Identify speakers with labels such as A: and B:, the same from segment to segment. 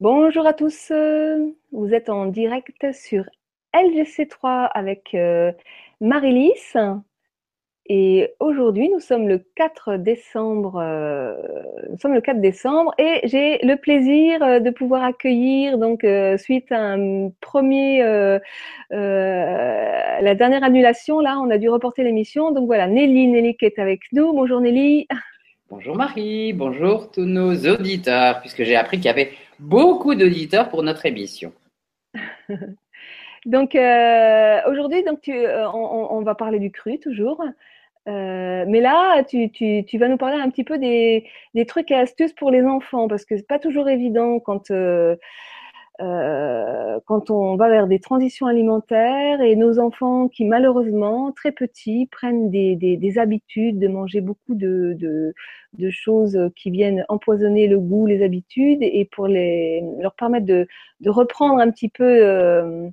A: Bonjour à tous, euh, vous êtes en direct sur LGC3 avec euh, Marie-Lys et aujourd'hui nous sommes le 4 décembre, euh, le 4 décembre et j'ai le plaisir de pouvoir accueillir donc suite à un premier, la dernière annulation là, on a dû reporter l'émission donc voilà Nelly, Nelly qui est avec nous. Bonjour Nelly.
B: Bonjour Marie, bonjour tous nos auditeurs puisque j'ai appris qu'il y avait beaucoup d'auditeurs pour notre émission.
A: donc euh, aujourd'hui, donc euh, on, va parler du cru toujours. Euh, mais là, tu, vas nous parler un petit peu des, trucs et astuces pour les enfants, parce que c'est pas toujours évident quand quand on va vers des transitions alimentaires et nos enfants qui malheureusement très petits prennent des, des, des habitudes de manger beaucoup de, de, choses qui viennent empoisonner le goût, les habitudes et pour les, leur permettre de, de reprendre un petit peu euh,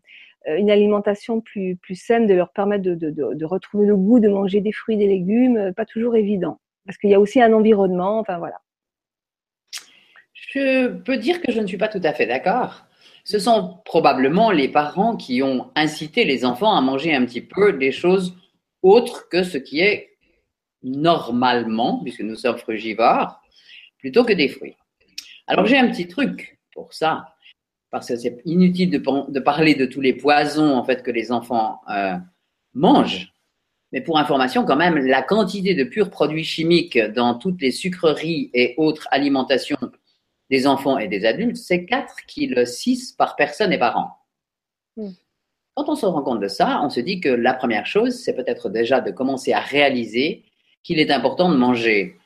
A: une alimentation plus, plus saine, de leur permettre de, de, de, retrouver le goût de manger des fruits, des légumes, pas toujours évident parce qu'il y a aussi un environnement, enfin voilà.
B: Je peux dire que je ne suis pas tout à fait d'accord ce sont probablement les parents qui ont incité les enfants à manger un petit peu des choses autres que ce qui est normalement, puisque nous sommes frugivores, plutôt que des fruits. Alors j'ai un petit truc pour ça, parce que c'est inutile de, parler de tous les poisons en fait que les enfants euh, mangent. Mais pour information, quand même, la quantité de purs produits chimiques dans toutes les sucreries et autres alimentations des enfants et des adultes, c'est 4 kg 6 par personne et par an. Hmm. Quand on se rend compte de ça, on se dit que la première chose, c'est peut-être déjà de commencer à réaliser qu'il est important de manger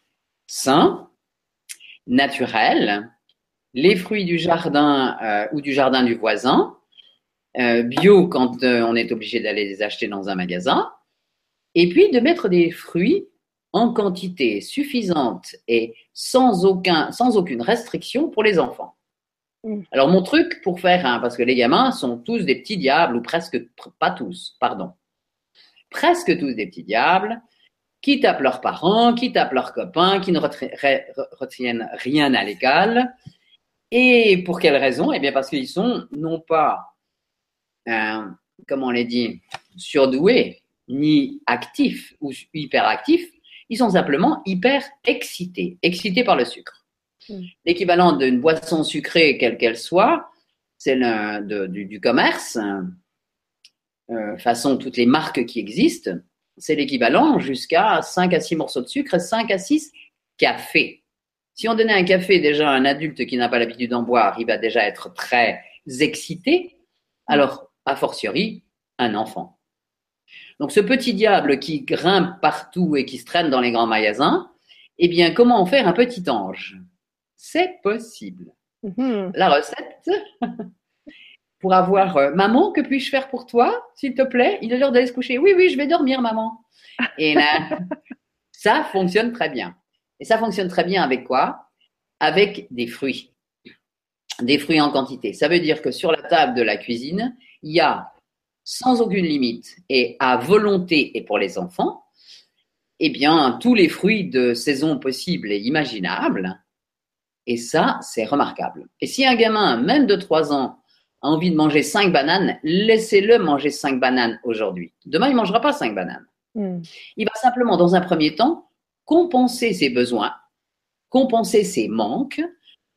B: sain, naturel, les fruits du jardin euh, ou du jardin du voisin, euh, bio quand euh, on est obligé d'aller les acheter dans un magasin, et puis de mettre des fruits en quantité suffisante et sans, aucun, sans aucune restriction pour les enfants. Mm. Alors mon truc pour faire, un, parce que les gamins sont tous des petits diables, ou presque, pas tous, pardon, presque tous des petits diables, qui tapent leurs parents, qui tapent leurs copains, qui ne retiennent rien à l'école. Et pour quelle raison? Eh bien parce qu'ils sont non pas, euh, comment on les dit, surdoués, ni actifs ou hyperactifs, ils sont simplement hyper excités, excités par le sucre. Hmm. L'équivalent d'une boisson sucrée, quelle qu'elle soit, c'est du, du, commerce, euh, façon toutes les marques qui existent, c'est l'équivalent jusqu'à 5 à 6 morceaux de sucre et 5 à 6 cafés. Si on donnait un café déjà à un adulte qui n'a pas l'habitude d'en boire, il va déjà être très excité. Alors, a fortiori, un enfant. Donc ce petit diable qui grimpe partout et qui se traîne dans les grands magasins, eh bien, comment en faire un petit ange? C'est possible. Mhm. La recette pour avoir euh, maman, que puis-je faire pour toi, s'il te plaît? Il est l'heure d'aller se coucher. Oui, oui, je vais dormir, maman. Et là, ça fonctionne très bien. Et ça fonctionne très bien avec quoi? Avec des fruits. Des fruits en quantité. Ça veut dire que sur la table de la cuisine, il y a sans aucune limite et à volonté et pour les enfants, eh bien, tous les fruits de saison possibles et imaginables. Et ça, c'est remarquable. Et si un gamin, même de 3 ans, a envie de manger 5 bananes, laissez-le manger 5 bananes aujourd'hui. Demain, il ne mangera pas 5 bananes. Hmm. Il va simplement, dans un premier temps, compenser ses besoins, compenser ses manques,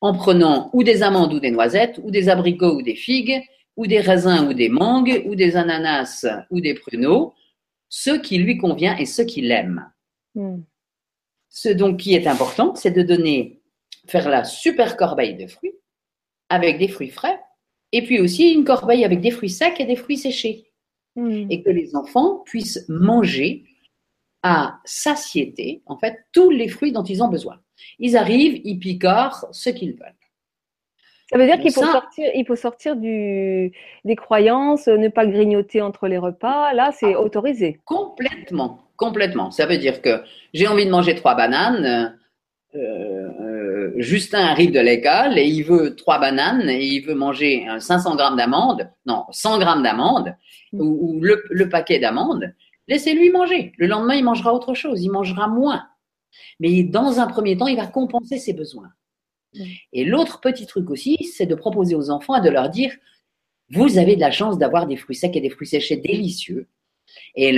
B: en prenant ou des amandes ou des noisettes, ou des abricots ou des figues, ou des raisins ou des mangues, ou des ananas ou des pruneaux, ce qui lui convient et ce qu'il aime. Hmm. Ce donc qui est important, c'est de donner, faire la super corbeille de fruits avec des fruits frais, et puis aussi une corbeille avec des fruits secs et des fruits séchés. Hmm. Et que les enfants puissent manger à satiété, en fait, tous les fruits dont ils ont besoin. Ils arrivent, ils picorent ce qu'ils veulent.
A: Ça veut dire qu'il faut sortir, il faut sortir du, des croyances, ne pas grignoter entre les repas. Là, c'est ah. autorisé.
B: Complètement, complètement. Ça veut dire que j'ai envie de manger trois bananes. Euh, euh, Justin arrive de l'école et il veut trois bananes et il veut manger 500 grammes d'amandes, non, 100 grammes d'amandes mm. ou, le, le, paquet d'amandes. Laissez-lui manger. Le lendemain, il mangera autre chose. Il mangera moins. Mais dans un premier temps, il va compenser ses besoins. Et l'autre petit truc aussi, c'est de proposer aux enfants et de leur dire, vous avez de la chance d'avoir des fruits secs et des fruits séchés délicieux. Et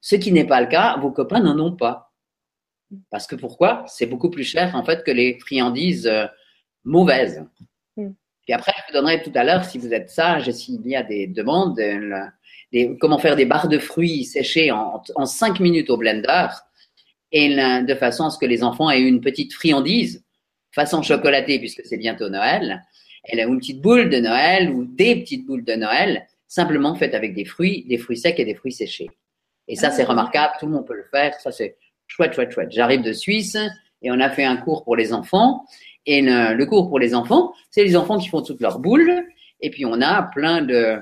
B: ce qui n'est pas le cas, vos copains n'en ont pas. Parce que pourquoi? C'est beaucoup plus cher en fait que les friandises euh, mauvaises. Mm. Puis après, je vous donnerai tout à l'heure, si vous êtes sage et s'il y a des demandes, euh, comment faire des barres de fruits séchés en, en 5 minutes au blender et de façon à ce que les enfants aient une petite friandise façon chocolatée puisque c'est bientôt Noël. Elle a une petite boule de Noël ou des petites boules de Noël simplement faites avec des fruits, des fruits secs et des fruits séchés. Et ça, c'est ah. remarquable, tout le monde peut le faire. Ça, c'est chouette, chouette, chouette. J'arrive de Suisse et on a fait un cours pour les enfants. Et le, cours pour les enfants, c'est les enfants qui font toutes leurs boules. Et puis, on a plein de,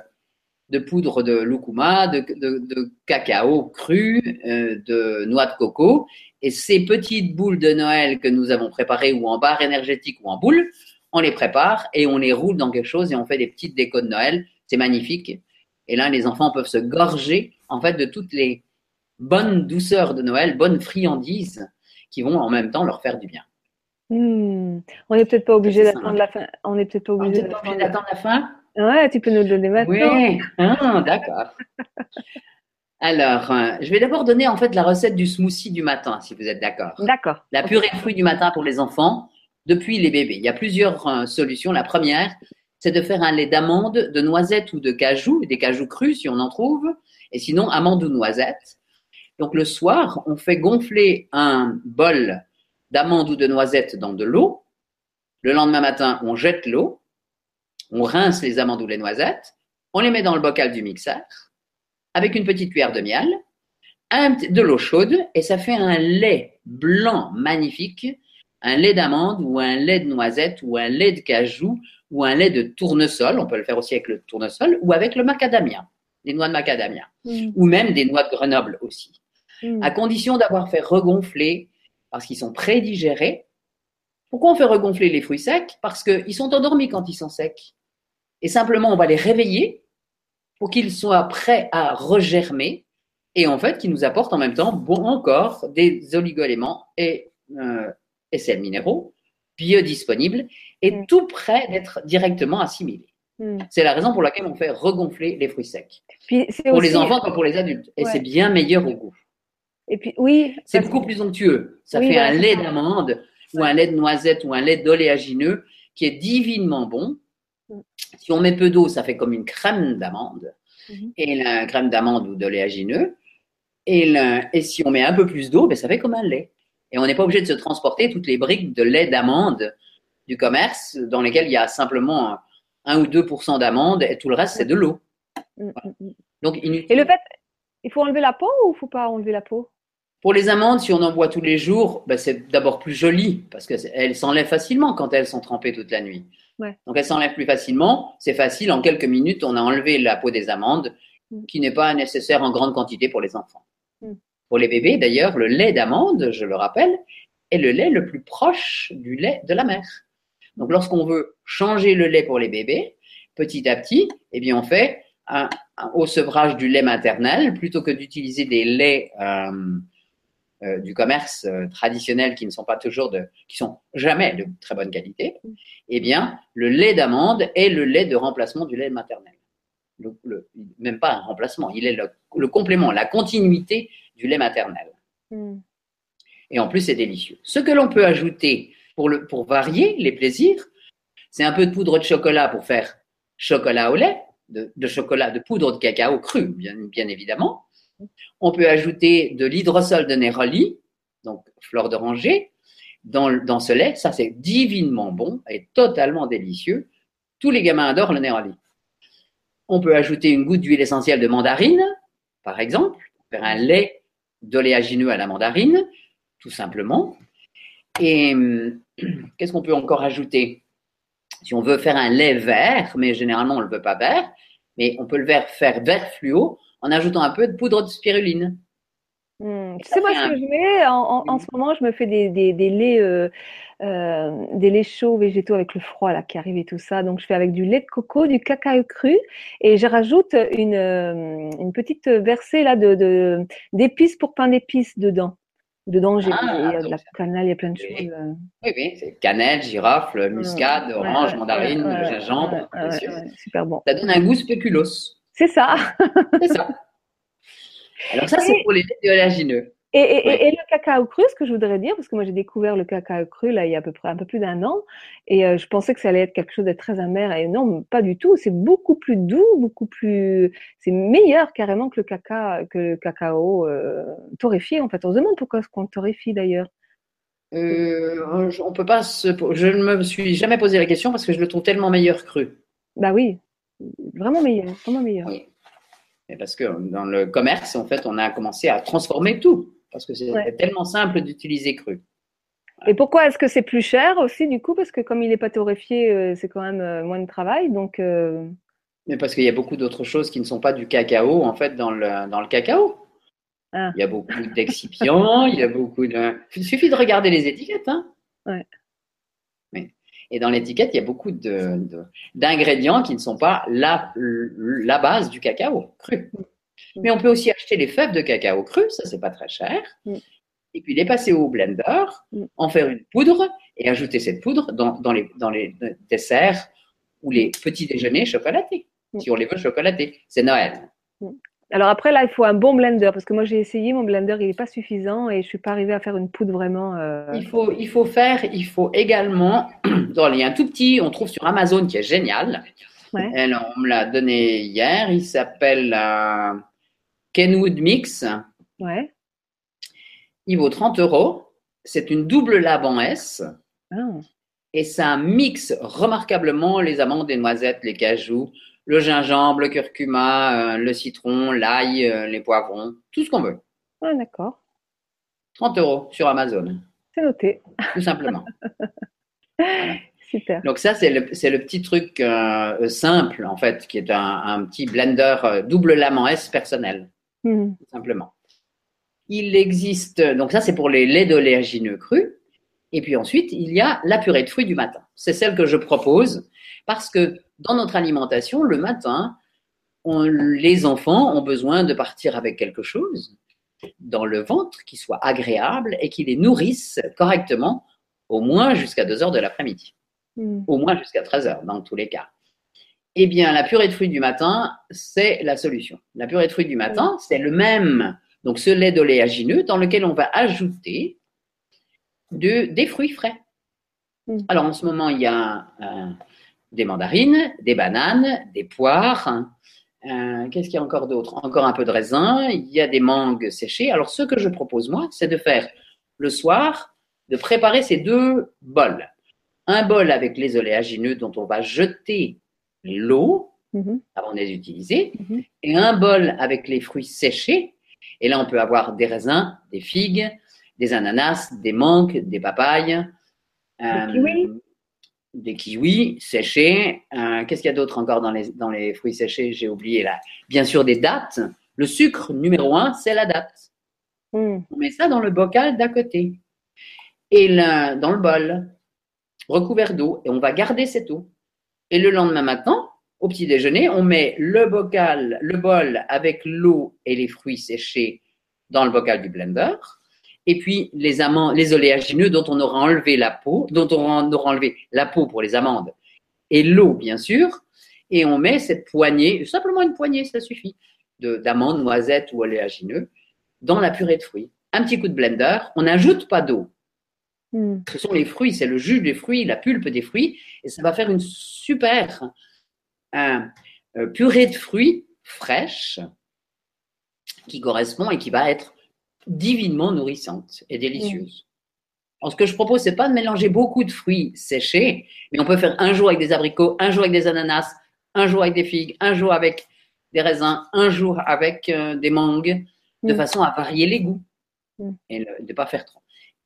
B: de poudre de lucuma, de, de, cacao cru, euh, de noix de coco. Et ces petites boules de Noël que nous avons préparées ou en barre énergétique ou en boule, on les prépare et on les roule dans quelque chose et on fait des petites décos de Noël. C'est magnifique. Et là, les enfants peuvent se gorger en fait de toutes les bonnes douceurs de Noël, bonnes friandises qui vont en même temps leur faire du bien.
A: Hmm. On n'est peut-être pas obligé d'attendre la fin. On n'est peut-être pas obligé
B: d'attendre la fin?
A: Ouais, tu peux nous le donner maintenant.
B: Oui, ah, d'accord. Alors, euh, je vais d'abord donner en fait la recette du smoothie du matin, si vous êtes d'accord.
A: D'accord.
B: La purée de fruits du matin pour les enfants, depuis les bébés. Il y a plusieurs euh, solutions. La première, c'est de faire un lait d'amande, de noisette ou de cajou, des cajous crus si on en trouve, et sinon amande ou noisette. Donc le soir, on fait gonfler un bol d'amande ou de noisette dans de l'eau. Le lendemain matin, on jette l'eau, on rince les amandes ou les noisettes, on les met dans le bocal du mixeur avec une petite cuillère de miel, de l'eau chaude et ça fait un lait blanc magnifique, un lait d'amande ou un lait de noisette ou un lait de cajou ou un lait de tournesol. On peut le faire aussi avec le tournesol ou avec le macadamia, des noix de macadamia mm. ou même des noix de Grenoble aussi. Mm. À condition d'avoir fait regonfler parce qu'ils sont prédigérés. Pourquoi on fait regonfler les fruits secs? Parce qu'ils sont endormis quand ils sont secs. Et simplement, on va les réveiller pour qu'ils soient prêts à regermer et en fait qui nous apportent en même temps bon encore des oligoéléments et, euh, et sels minéraux biodisponibles et mm. tout prêt d'être directement assimilés. Mm. C'est la raison pour laquelle on fait regonfler les fruits secs. pour les enfants comme pour les adultes. Et c'est bien meilleur au goût.
A: Et puis, oui.
B: C'est beaucoup plus onctueux. Ça fait un lait d'amande ou un lait de noisette ou un lait d'oléagineux qui est divinement bon si on met peu d'eau, ça fait comme une crème d'amande. Mhm. Et la crème d'amande ou d'oléagineux. Et, et si on met un peu plus d'eau, ben, ça fait comme un lait. Et on n'est pas obligé de se transporter toutes les briques de lait d'amande du commerce dans lesquelles il y a simplement 1 ou 2% d'amande et tout le reste, c'est de l'eau. Mm, mm,
A: mm. Donc, Et le fait, il faut enlever la peau ou il ne faut pas enlever la peau?
B: Pour les amandes, si on en boit tous les jours, ben, c'est d'abord plus joli parce qu'elles s'enlèvent facilement quand elles sont trempées toute la nuit. Donc elle s'enlève plus facilement. C'est facile, en quelques minutes, on a enlevé la peau des amandes, mm. qui n'est pas nécessaire en grande quantité pour les enfants. Mm. Pour les bébés, d'ailleurs, le lait d'amande, je le rappelle, est le lait le plus proche du lait de la mère. Donc lorsqu'on veut changer le lait pour les bébés, petit à petit, eh bien on fait un, au sevrage du lait maternel plutôt que d'utiliser des laits euh, euh, du commerce euh, traditionnel qui ne sont pas toujours de, qui sont jamais de très bonne qualité, eh bien, le lait d'amande est le lait de remplacement du lait maternel. Le, même pas un remplacement, il est le, complément, la continuité du lait maternel. Hmm. Et en plus, c'est délicieux. Ce que l'on peut ajouter pour, le, pour varier les plaisirs, c'est un peu de poudre de chocolat pour faire chocolat au lait, de, de chocolat, de poudre de cacao cru, bien, bien évidemment, on peut ajouter de l'hydrosol de Néroli, donc fleur d'oranger, dans, dans ce lait. Ça, c'est divinement bon et totalement délicieux. Tous les gamins adorent le Néroli. On peut ajouter une goutte d'huile essentielle de mandarine, par exemple, faire un lait d'oléagineux à la mandarine, tout simplement. Et hum, qu'est-ce qu'on peut encore ajouter? Si on veut faire un lait vert, mais généralement on ne le veut pas vert, mais on peut le faire vert fluo, en ajoutant un peu de poudre de spiruline.
A: Hmm. Tu sais, moi, ce que je mets, en, ce moment, je me fais des, des, laits, euh, euh, des laits chauds végétaux avec le froid là, qui arrive et tout ça. Donc, je fais avec du lait de coco, du cacao cru et je rajoute une, euh, une petite versée là, de, d'épices pour pain d'épices dedans. Dedans, j'ai
B: Ah,
A: de la cannelle, il y a plein de
B: Oui.
A: choses.
B: Oui, oui, c'est cannelle, girofle, muscade,
A: Ouais,
B: orange,
A: ouais,
B: mandarine,
A: ouais,
B: gingembre, bien sûr.
A: super bon.
B: Ça donne un goût spéculoos.
A: C'est ça.
B: C'est ça. Alors ça, c'est pour les oléagineux.
A: Et, et,
B: Oui.
A: et- et le cacao cru, ce que je voudrais dire, parce que moi j'ai découvert le cacao cru là il y a à peu près un peu plus d'un an, et euh, je pensais que ça allait être quelque chose de très amer, et non, pas du tout. C'est beaucoup plus doux, beaucoup plus, c'est meilleur carrément que le cacao, que le cacao euh, torréfié en fait. On se demande pourquoi est-ce qu'on le torréfie d'ailleurs.
B: Euh, on peut pas se, je ne me suis jamais posé la question parce que je le trouve tellement meilleur cru.
A: Bah oui, vraiment meilleur, vraiment meilleur.
B: Oui. Et parce que dans le commerce, en fait, on a commencé à transformer tout parce que c'est
A: Ouais.
B: tellement simple d'utiliser cru.
A: Et pourquoi est-ce que c'est plus cher aussi du coup? Parce que comme il n'est pas torréfié, euh, c'est quand même euh, moins de travail, donc. euh,
B: Mais parce qu'il y a beaucoup d'autres choses qui ne sont pas du cacao, en fait, dans le, dans le cacao.
A: Ah.
B: Il y a beaucoup d'excipients, il y a beaucoup de. Il suffit de regarder les étiquettes. Hein.
A: Ouais.
B: Et dans l'étiquette, il y a beaucoup de- de- d'ingrédients qui ne sont pas la, la base du cacao cru.
A: Mm.
B: Mais on peut aussi acheter les fèves de cacao cru, ça c'est pas très cher.
A: Mm.
B: Et puis les passer au blender,
A: Mm.
B: en faire une poudre et ajouter cette poudre dans, dans les, dans les desserts ou les petits déjeuners chocolatés, si on les veut chocolatés. C'est Noël.
A: Alors après là, il faut un bon blender parce que moi j'ai essayé, mon blender il n'est pas suffisant et je suis pas arrivée à faire une poudre vraiment. euh,
B: Il faut, il faut faire, il faut également, dans- il y a un tout petit, on trouve sur Amazon qui est génial.
A: Ouais.
B: On me l'a donné hier, il s'appelle euh, Kenwood Mix.
A: Ouais.
B: Il vaut 30 euros. C'est une double lave en S
A: Ah.
B: et ça mixe remarquablement les amandes, les noisettes, les cajous, le gingembre, le curcuma, euh, le citron, l'ail, euh, les poivrons, tout ce qu'on veut.
A: Ah, d'accord.
B: 30 euros sur Amazon,
A: C'est noté.
B: tout simplement.
A: Super.
B: Donc ça, c'est le, petit truc euh, simple, en fait, qui est un, un petit blender double lame en S personnel,
A: Mhm.
B: tout simplement. Il existe, donc ça, c'est pour les laits d'oléagineux crus. Et puis ensuite, il y a la purée de fruits du matin. C'est celle que je propose parce que dans notre alimentation, le matin, on- les enfants ont besoin de partir avec quelque chose dans le ventre qui soit agréable et qui les nourrisse correctement, au moins jusqu'à 2 heures de l'après-midi
A: Mhm.
B: au moins jusqu'à 13 heures dans tous les cas. Eh bien, la purée de fruits du matin, c'est la solution. La purée de fruits du matin, c'est le même, donc ce lait d'oléagineux dans lequel on va ajouter de, des fruits frais.
A: Mm.
B: Alors, en ce moment, il y a des mandarines, des bananes, des poires. euh, Qu'est-ce qu'il y a encore d'autre? Encore un peu de raisin. Il y a des mangues séchées. Alors, ce que je propose, moi, c'est de faire le soir, de préparer ces deux bols un bol avec les oléagineux dont on va jeter l'eau
A: Mhm.
B: avant de les utiliser,
A: Mhm.
B: et un bol avec les fruits séchés. Et là, on peut avoir des raisins, des figues, des ananas, des mangues, des papayes, euh. Des kiwis séchés. Euh, Qu'est-ce qu'il y a d'autre encore dans les, dans les fruits séchés? J'ai oublié là. Bien sûr, des dattes. Le sucre numéro un, c'est la date.
A: Mhm.
B: On met ça dans le bocal d'à côté. Et là, dans le bol, recouvert d'eau, et on va garder cette eau. Et le lendemain matin, au petit déjeuner, on met le bocal, le bol avec l'eau et les fruits séchés dans le bocal du blender. Et puis les amandes, les oléagineux dont on aura enlevé la peau, dont on aura enlevé la peau pour les amandes et l'eau bien sûr. Et on met cette poignée, simplement une poignée, ça suffit, de- d'amandes, noisettes ou oléagineux dans la purée de fruits. Un petit coup de blender, on n'ajoute pas d'eau.
A: Mhm.
B: Ce sont les fruits, c'est le jus des fruits, la pulpe des fruits, et ça va faire une super euh, purée de fruits fraîche qui correspond et qui va être divinement nourrissante et délicieuse. Alors, ce que je propose, c'est pas de mélanger beaucoup de fruits séchés, mais on peut faire un jour avec des abricots, un jour avec des ananas, un jour avec des figues, un jour avec des raisins, un jour avec euh, des mangues, de
A: Mm.
B: façon à varier les goûts
A: Mm.
B: et le- de ne pas faire trop.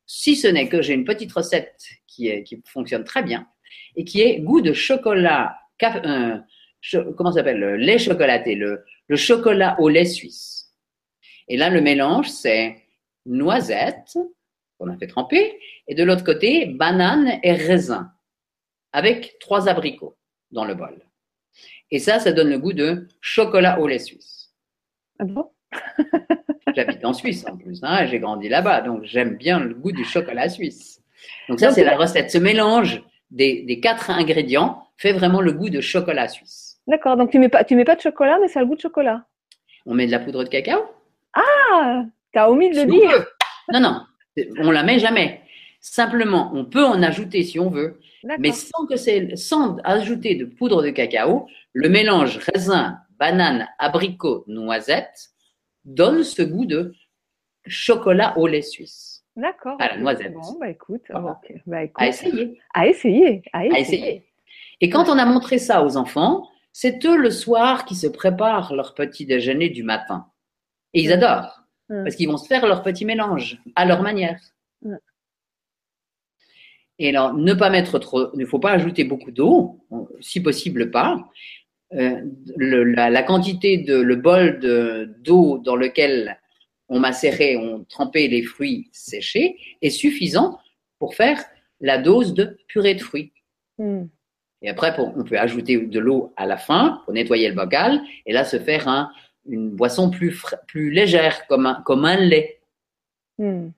B: Si ce n'est que j'ai une petite recette qui, est, qui fonctionne très bien et qui est goût de chocolat, caf- euh, cho- comment ça s'appelle, le lait chocolaté, le, le chocolat au lait suisse. Et là, le mélange, c'est noisette, qu'on a fait tremper, et de l'autre côté, banane et raisin, avec trois abricots dans le bol. Et ça, ça donne le goût de chocolat au lait suisse.
A: Ah bon?
B: J'habite en Suisse en plus, hein, j'ai grandi là-bas, donc j'aime bien le goût du chocolat suisse. Donc ça, c'est la recette. Ce mélange des, quatre ingrédients fait vraiment le goût de chocolat suisse.
A: D'accord, donc tu mets pas, tu mets pas de chocolat, mais ça a le goût de chocolat.
B: On met de la poudre de cacao.
A: Ah, t'as omis de le dire.
B: Non, non, on la met jamais. Simplement, on peut en ajouter si on veut, mais sans que c'est, sans ajouter de poudre de cacao, le mélange raisin, banane, abricot, noisette donne ce goût de chocolat au lait suisse.
A: D'accord.
B: À la noisette.
A: Bon, bah écoute,
B: bah, À essayer.
A: À essayer. À essayer.
B: Et quand on a montré ça aux enfants, c'est eux le soir qui se préparent leur petit déjeuner du matin. Et ils adorent. Parce qu'ils vont se faire leur petit mélange à leur manière. Et alors, ne pas mettre trop, il ne faut pas ajouter beaucoup d'eau, si possible pas. Euh, la, quantité de le bol d'eau dans lequel on macérait, on trempait les fruits séchés est suffisant pour faire la dose de purée de fruits. Hmm. Et après, on peut ajouter de l'eau à la fin pour nettoyer le bocal et là se faire un, une boisson plus, plus légère, comme un, comme un lait.
A: Hmm.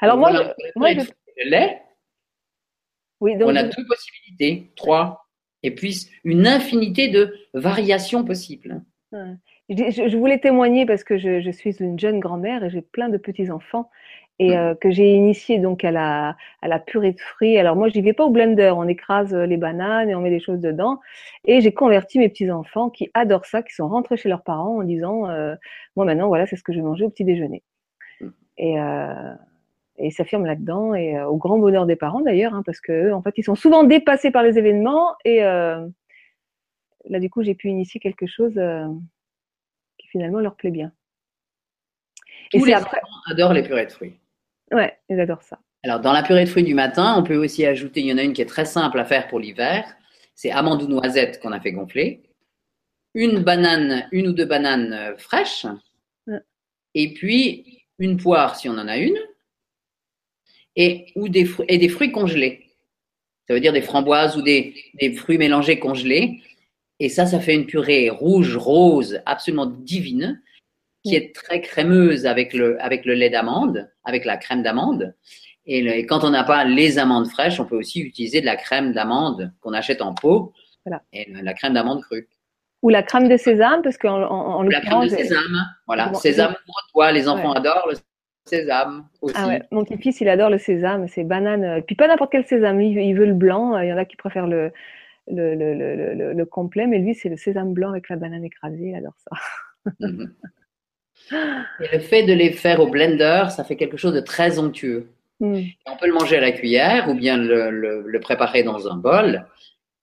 A: Alors moi,
B: le lait, oui, donc on a deux possibilités, trois et puis une infinité de variations possibles.
A: Je, voulais témoigner parce que je, suis une jeune grand-mère et j'ai plein de petits-enfants et euh, que j'ai initié donc à la, à la purée de fruits. Alors moi, je n'y vais pas au blender, on écrase les bananes et on met des choses dedans. Et j'ai converti mes petits-enfants qui adorent ça, qui sont rentrés chez leurs parents en disant, euh, moi maintenant, voilà, c'est ce que je vais manger au petit déjeuner. Mm. Et, euh, et s'affirment là-dedans et euh, au grand bonheur des parents d'ailleurs, hein, parce que en fait, ils sont souvent dépassés par les événements et euh, là, du coup, j'ai pu initier quelque chose euh, qui finalement leur plaît bien.
B: Tous et les après... adorent les purées de fruits.
A: Ouais, ils adorent ça.
B: Alors, dans la purée de fruits du matin, on peut aussi ajouter, il y en a une qui est très simple à faire pour l'hiver, c'est amande ou noisette qu'on a fait gonfler, une banane, une ou deux bananes fraîches, et puis une poire si on en a une, et, ou des, fruits, et des fruits congelés. Ça veut dire des framboises ou des, des fruits mélangés congelés. Et ça, ça fait une purée rouge, rose, absolument divine, qui est très crémeuse avec le, avec le lait d'amande, avec la crème d'amande. Et, quand on n'a pas les amandes fraîches, on peut aussi utiliser de la crème d'amande qu'on achète en pot voilà. et la crème d'amande crue.
A: Ou la crème de sésame, parce qu'en en,
B: La crème de sésame, voilà. Sésame pour toi, les enfants adorent le sésame aussi. Ah ouais.
A: Mon petit-fils, il adore le sésame, c'est banane. Euh, puis pas n'importe quel sésame, il veut le blanc. Euh, il y en a qui préfèrent le, le, le, le, le complet, mais lui, c'est le sésame blanc avec la banane écrasée, il adore ça.
B: Et le fait de les faire au blender, ça fait quelque chose de très onctueux. Mm. On peut le manger à la cuillère ou bien le, le préparer dans un bol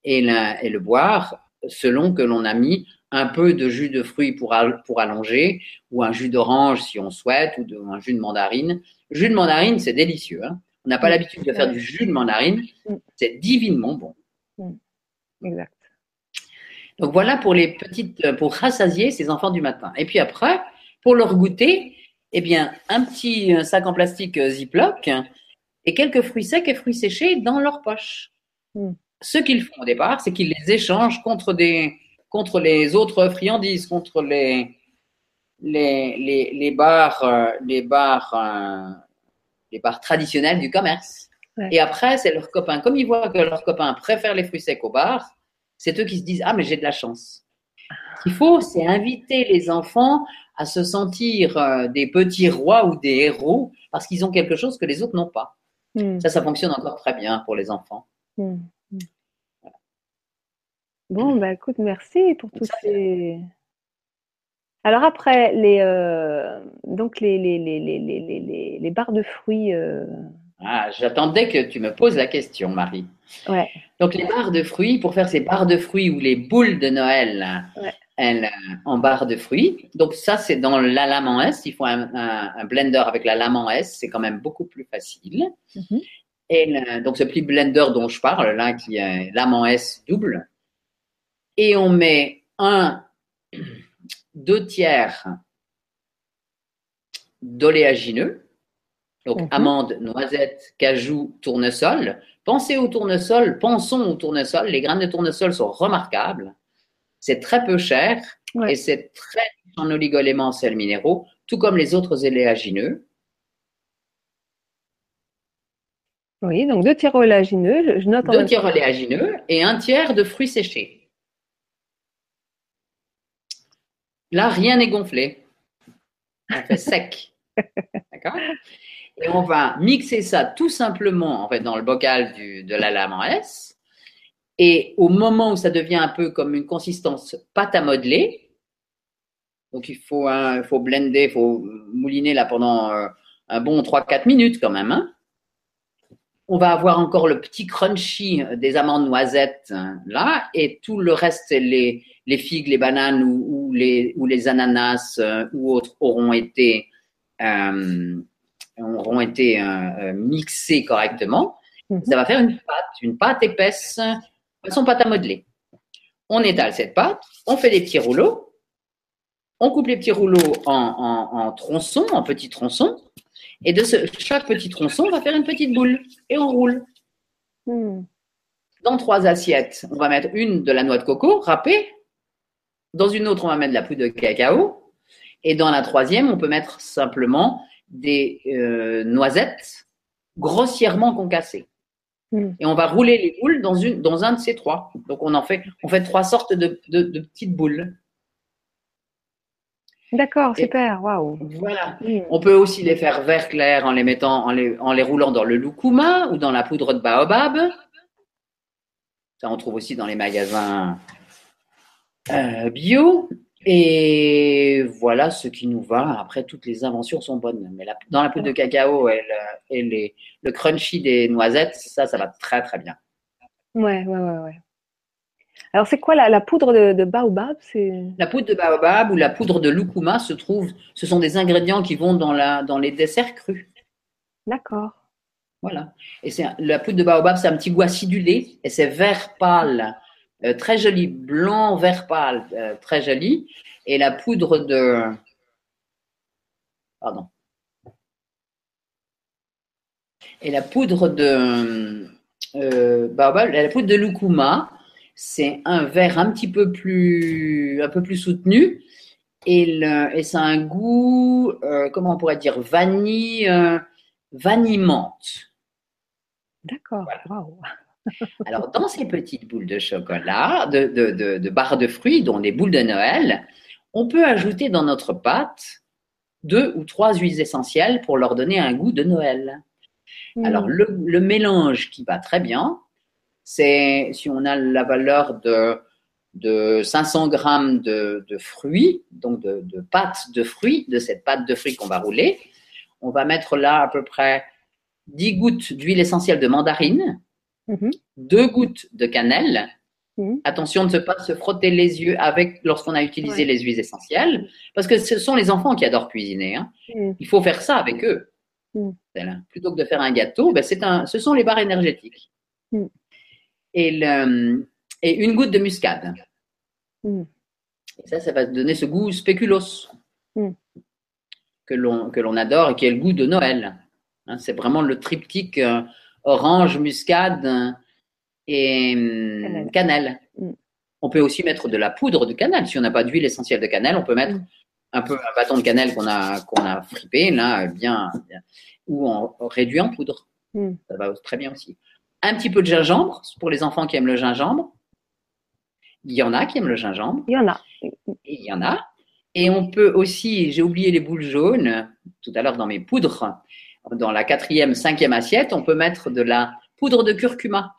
B: et, et le boire selon que l'on a mis un peu de jus de fruits pour, pour allonger, ou un jus d'orange si on souhaite, ou de, un jus de mandarine. jus de mandarine, c'est délicieux. Hein. on n'a pas l'habitude de faire du jus de mandarine. Mm. C'est divinement bon.
A: Mm. Exact.
B: Donc voilà pour les petites, pour rassasier ces enfants du matin. Et puis après, pour leur goûter, eh bien, un petit sac en plastique Ziploc et quelques fruits secs et fruits séchés dans leur poche. Mm. Ce qu'ils font au départ, c'est qu'ils les échangent contre des, contre les autres friandises, contre les, les, les, les bars, euh, les bars, euh, les bars traditionnels du commerce. Et après, c'est leurs copains. Comme ils voient que leurs copains préfèrent les fruits secs au bar, c'est eux qui se disent Ah, mais j'ai de la chance. Ce qu'il faut, c'est inviter les enfants à se sentir euh, des petits rois ou des héros parce qu'ils ont quelque chose que les autres n'ont pas. Hmm. Ça, ça fonctionne encore très bien pour les enfants. Hmm.
A: Bon, bah écoute, merci pour tous ces. Alors après, les, euh, donc les, les, les, les, les, barres de fruits. Euh,
B: ah, j'attendais que tu me poses la question, Marie.
A: Ouais.
B: Donc les barres de fruits, pour faire ces barres de fruits ou les boules de Noël elles, en barres de fruits. Donc ça, c'est dans la lame en S. Il faut un, un, blender avec la lame en S. C'est quand même beaucoup plus facile. Mm-hmm. Et donc ce petit blender dont je parle, là, qui est lame en S double, et on met un, deux tiers d'oléagineux, donc mhm. amandes, noisettes, cajou, tournesol. Pensez au tournesol, pensons au tournesol. Les graines de tournesol sont remarquables. C'est très peu cher et c'est très en oligoéléments, sels minéraux, tout comme les autres éléagineux.
A: Oui, donc deux tiers oléagineux, je note en
B: Deux tiers
A: temps.
B: oléagineux et un tiers de fruits séchés. Là, rien n'est gonflé. On fait sec. D'accord? Et on va mixer ça tout simplement en fait, dans le bocal du- de la lame en S. Et au moment où ça devient un peu comme une consistance pâte à modeler, donc il faut, hein, il faut blender, il faut mouliner là pendant euh, un bon 3-4 minutes quand même. hein. On va avoir encore le petit crunchy des amandes noisettes hein, là, et tout le reste, les, les figues, les bananes ou, ou les, ou les ananas euh, ou autres auront été, euh, auront été euh, mixés correctement.
A: Mhm.
B: Ça va faire une pâte, une pâte épaisse, façon pâte à modeler. On étale cette pâte, on fait des petits rouleaux, on coupe les petits rouleaux en, en, en tronçons, en petits tronçons, et de ce, chaque petit tronçon, on va faire une petite boule et on roule.
A: Hmm.
B: Dans trois assiettes, on va mettre une de la noix de coco râpée. Dans une autre, on va mettre de la poudre de cacao. Et dans la troisième, on peut mettre simplement des euh, noisettes grossièrement concassées.
A: Mm.
B: Et on va rouler les boules dans, une, dans un de ces trois. Donc on en fait, on fait trois sortes de, de- de petites boules.
A: D'accord, super, waouh.
B: Voilà.
A: Hmm.
B: On peut aussi les faire vert clair en les mettant, en les, en les roulant dans le lucuma ou dans la poudre de baobab. Ça, on trouve aussi dans les magasins euh, bio. Et voilà ce qui nous va. Après, toutes les inventions sont bonnes. Mais la- dans la poudre de cacao et, le, et les- le crunchy des noisettes, ça, ça va très très bien.
A: Ouais, ouais, ouais, ouais. Alors, c'est quoi la, la poudre de, de baobab?
B: La poudre de baobab ou la poudre de lucuma se trouve, ce sont des ingrédients qui vont dans, la, dans les desserts crus.
A: d'accord.
B: Voilà. Et c'est la poudre de baobab, c'est un petit goût acidulé et c'est vert pâle, euh, très joli, blanc vert pâle, euh, très joli. Et la poudre de, pardon. Et la poudre de euh, baobab, la poudre de lucuma, c'est un vert un petit peu plus, un peu plus soutenu. Et, le, et ça a un goût, comment on pourrait dire, vanille, vanille menthe.
A: D'accord.
B: Alors, dans ces petites boules de chocolat, de, de, de, de barres de fruits, dont des boules de Noël, on peut ajouter dans notre pâte deux ou trois huiles essentielles pour leur donner un goût de Noël.
A: Hmm.
B: Alors, le, le mélange qui va très bien, c'est si on a la valeur de, de 500 grammes de, de fruits, donc de, de pâte de fruits, de cette pâte de fruits qu'on va rouler, on va mettre là à peu près 10 gouttes d'huile essentielle de mandarine,
A: Mhm.
B: deux gouttes de cannelle.
A: Mhm.
B: Attention de ne pas se frotter les yeux avec lorsqu'on a utilisé
A: Ouais.
B: les huiles essentielles, parce que ce sont les enfants qui adorent cuisiner. hein.
A: Hmm.
B: Il faut faire ça avec eux. Plutôt que de faire un gâteau, ben c'est un, ce sont les barres énergétiques. Et, le- et une goutte de muscade. Et ça, ça va donner ce goût
A: Mm.
B: l'on que l'on adore et qui est le goût de Noël. Hein, c'est vraiment le triptyque euh, orange, muscade et
A: Cannelle.
B: cannelle.
A: Mm.
B: On peut aussi mettre de la poudre de cannelle. Si on n'a pas d'huile essentielle de cannelle, on peut mettre
A: Mm.
B: un peu un bâton de cannelle qu'on a qu'on a fripé là, bien, bien- ou en réduit en poudre.
A: Mm.
B: Ça va très bien aussi. Un petit peu de gingembre pour les enfants qui aiment le gingembre. Il y en a qui aiment le gingembre.
A: Il y en a.
B: Et il y en a. Et on peut aussi, j'ai oublié les boules jaunes tout à l'heure dans mes poudres. Dans la quatrième, cinquième assiette, on peut mettre de la poudre de curcuma.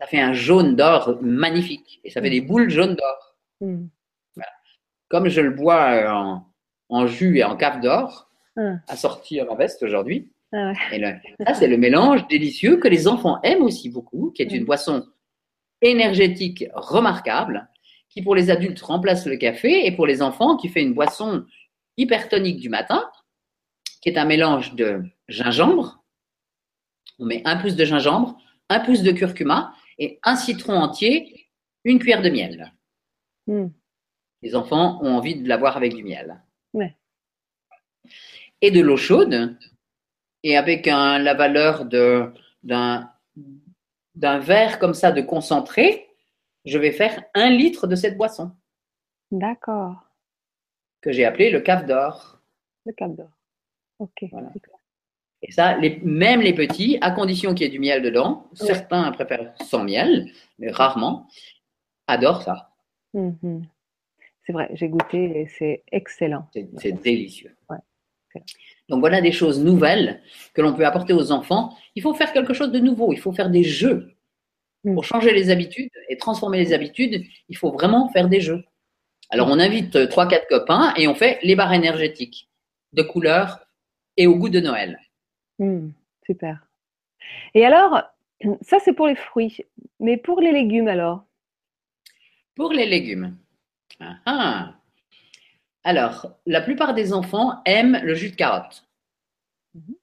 B: Ça fait un jaune d'or magnifique. Et ça fait des boules jaunes d'or.
A: Hmm.
B: Comme je le bois euh, en, en jus et en cave d'or,
A: Ah.
B: assorti à ma veste aujourd'hui.
A: Ah ouais.
B: Et le- ça, c'est le mélange délicieux que les enfants aiment aussi beaucoup, qui est une
A: Mm.
B: boisson énergétique remarquable, qui pour les adultes remplace le café et pour les enfants qui fait une boisson hypertonique du matin, qui est un mélange de gingembre. On met un pouce de gingembre, un pouce de curcuma et un citron entier, une cuillère de miel.
A: Hmm.
B: Les enfants ont envie de l'avoir avec du miel.
A: Ouais.
B: Et de l'eau chaude, et avec un, la valeur d'un verre comme ça de concentré, je vais faire un litre de cette boisson.
A: D'accord.
B: que j'ai appelé le cave d'or.
A: Le cave d'or. Ok.
B: Et ça, les, même les petits, à condition qu'il y ait du miel dedans, certains préfèrent sans miel, mais rarement, adorent ça.
A: Mhm. C'est vrai, j'ai goûté et c'est excellent.
B: C'est délicieux. Donc voilà des choses nouvelles que l'on peut apporter aux enfants. Il faut faire quelque chose de nouveau, il faut faire des jeux. Mm. Pour changer les habitudes et transformer les habitudes, il faut vraiment faire des jeux. Alors on invite 3-4 copains et on fait les barres énergétiques de couleur et au goût de Noël.
A: Mm, super. Et alors, ça c'est pour les fruits, mais pour les légumes alors?
B: Pour les légumes. Ah, ah. Alors, la plupart des enfants aiment le jus de carotte, mhm.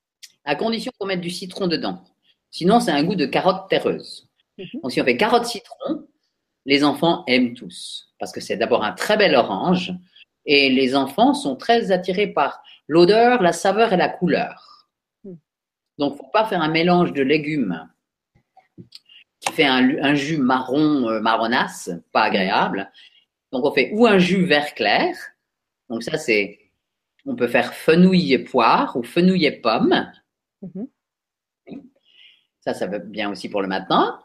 B: à condition qu'on mette du citron dedans. Sinon, c'est un goût de carotte terreuse. Mhm. Donc, si on fait carotte citron, les enfants aiment tous, parce que c'est d'abord un très bel orange, et les enfants sont très attirés par l'odeur, la saveur et la couleur. Mhm. Donc, faut pas faire un mélange de légumes qui fait un, jus marron, euh, marronasse, pas agréable. Donc, on fait ou un jus vert clair, donc ça, c'est, on peut faire fenouil et poire ou fenouil et pomme. Mhm. Ça, ça va bien aussi pour le matin.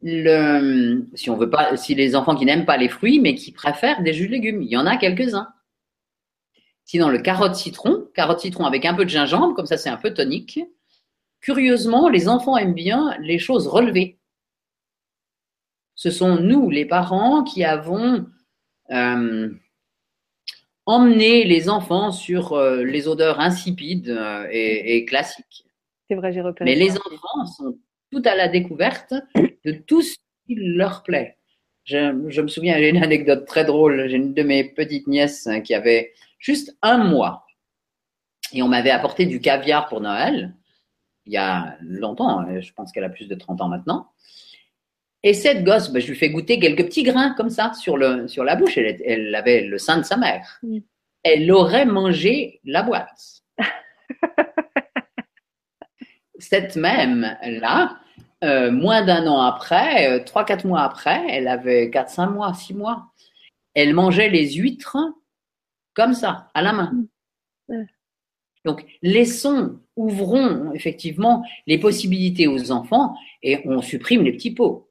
B: Le, si on veut pas, si les enfants qui n'aiment pas les fruits, mais qui préfèrent des jus de légumes, il y en a quelques-uns. Sinon, le carotte citron, carotte citron avec un peu de gingembre, comme ça c'est un peu tonique. Curieusement, les enfants aiment bien les choses relevées. Ce sont nous, les parents, qui avons euh, emmener les enfants sur euh, les odeurs insipides euh, et, classiques.
A: C'est vrai, j'ai repéré.
B: Mais les enfants sont tout à la découverte de tout ce qui leur plaît. Je, me souviens, j'ai une anecdote très drôle. J'ai une de mes petites nièces qui avait juste un mois. Et on m'avait apporté du caviar pour Noël, il y a longtemps, hein, je pense qu'elle a plus de 30 ans maintenant. Et cette gosse, ben, je lui fais goûter quelques petits grains comme ça sur, le, sur la bouche. Elle, avait le sein de sa mère. Elle aurait mangé la boîte. cette même là, euh, moins d'un an après, euh, trois, quatre mois après, elle avait quatre, cinq mois, six mois. Elle mangeait les huîtres comme ça, à la main. Donc, laissons, ouvrons effectivement les possibilités aux enfants et on supprime les petits pots.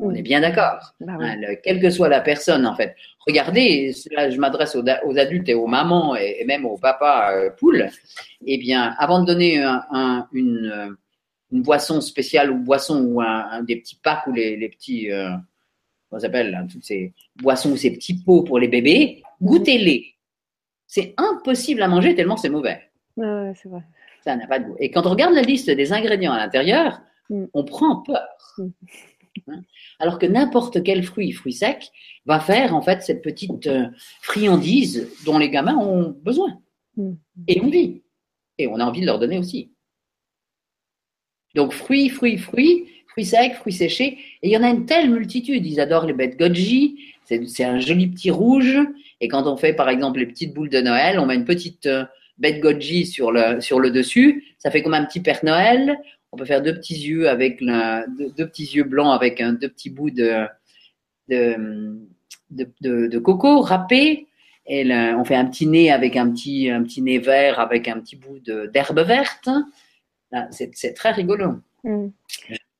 B: On est bien d'accord. Bah hein, quelle que soit la personne, en fait. Regardez, là, je m'adresse aux, adultes et aux mamans et, même aux papas euh, poules. Eh bien, avant de donner une, boisson spéciale ou boisson ou un, des petits packs ou les, petits, euh, comment s'appelle, hein, toutes ces boissons ou ces petits pots pour les bébés, mhm. goûtez-les. C'est impossible à manger tellement c'est mauvais.
A: c'est vrai.
B: Ça n'a pas de goût. Et quand on regarde la liste des ingrédients à l'intérieur, mm. on prend peur. Mm. Hein. Alors que n'importe quel fruit, fruit sec, va faire en fait cette petite euh, friandise dont les gamins ont besoin mm. et envie. Et on a envie de leur donner aussi. Donc fruits, fruits, fruits, fruits secs, fruits séchés. Et il y en a une telle multitude. Ils adorent les bêtes goji. C'est un joli petit rouge. Et quand on fait par exemple les petites boules de Noël, on met une petite euh, bête goji sur le, sur le dessus. Ça fait comme un petit Père Noël. On peut faire deux petits yeux avec deux, petits yeux blancs avec un, deux petits bouts de, de, coco râpé. Et on fait un petit nez avec un petit, un petit nez vert avec un petit bout d'herbe verte. C'est très rigolo. Mm.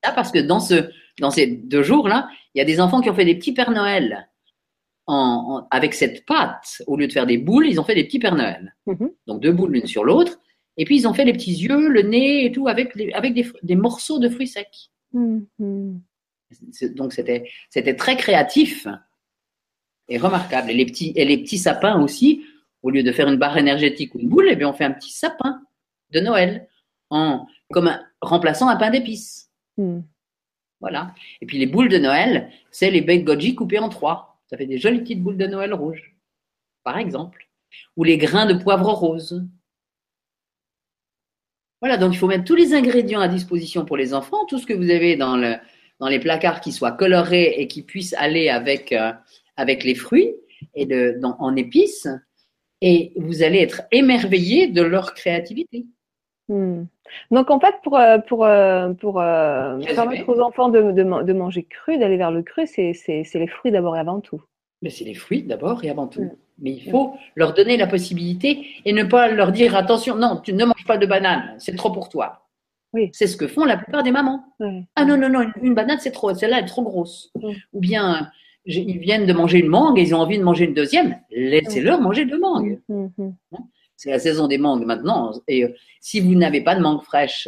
B: parce que dans, ce, dans ces deux jours-là, il y a des enfants qui ont fait des petits Pères Noël. avec cette pâte, au lieu de faire des boules, ils ont fait des petits Pères Noël. Mm-hmm. Donc deux boules l'une sur l'autre. Et puis, ils ont fait les petits yeux, le nez et tout, avec, avec des, morceaux de fruits secs. Mm-hmm. Donc, c'était, c'était très créatif et remarquable. Et les, petits, et les petits sapins aussi, au lieu de faire une barre énergétique ou une boule, eh bien, on fait un petit sapin de Noël, en, comme un, remplaçant un pain d'épices. Mm. Voilà. Et puis, les boules de Noël, c'est les baies goji coupées en trois. Ça fait des jolies petites boules de Noël rouges, par exemple. Ou les grains de poivre rose. Voilà, donc il faut mettre tous les ingrédients à disposition pour les enfants, tout ce que vous avez dans, le, dans les placards qui soit coloré et qui puisse aller avec, euh, avec les fruits et de, en épices, et vous allez être émerveillé de leur créativité.
A: Hmm. Donc en fait, pour, euh, pour, euh, pour permettre aux enfants de, de, manger cru, d'aller vers le cru, c'est les fruits d'abord et avant tout.
B: Mais c'est les fruits d'abord et avant tout. Mais il faut leur donner la possibilité et ne pas leur dire attention, non, tu ne manges pas de banane, c'est trop pour toi.
A: Oui.
B: C'est ce que font la plupart des mamans. Ah non, non, non, une, une banane, c'est trop, celle-là est trop grosse. Ou bien, ils viennent de manger une mangue et ils ont envie de manger une deuxième. Laissez-leur manger deux mangues. C'est la saison des mangues maintenant. Et euh, si vous n'avez pas de mangue fraîche,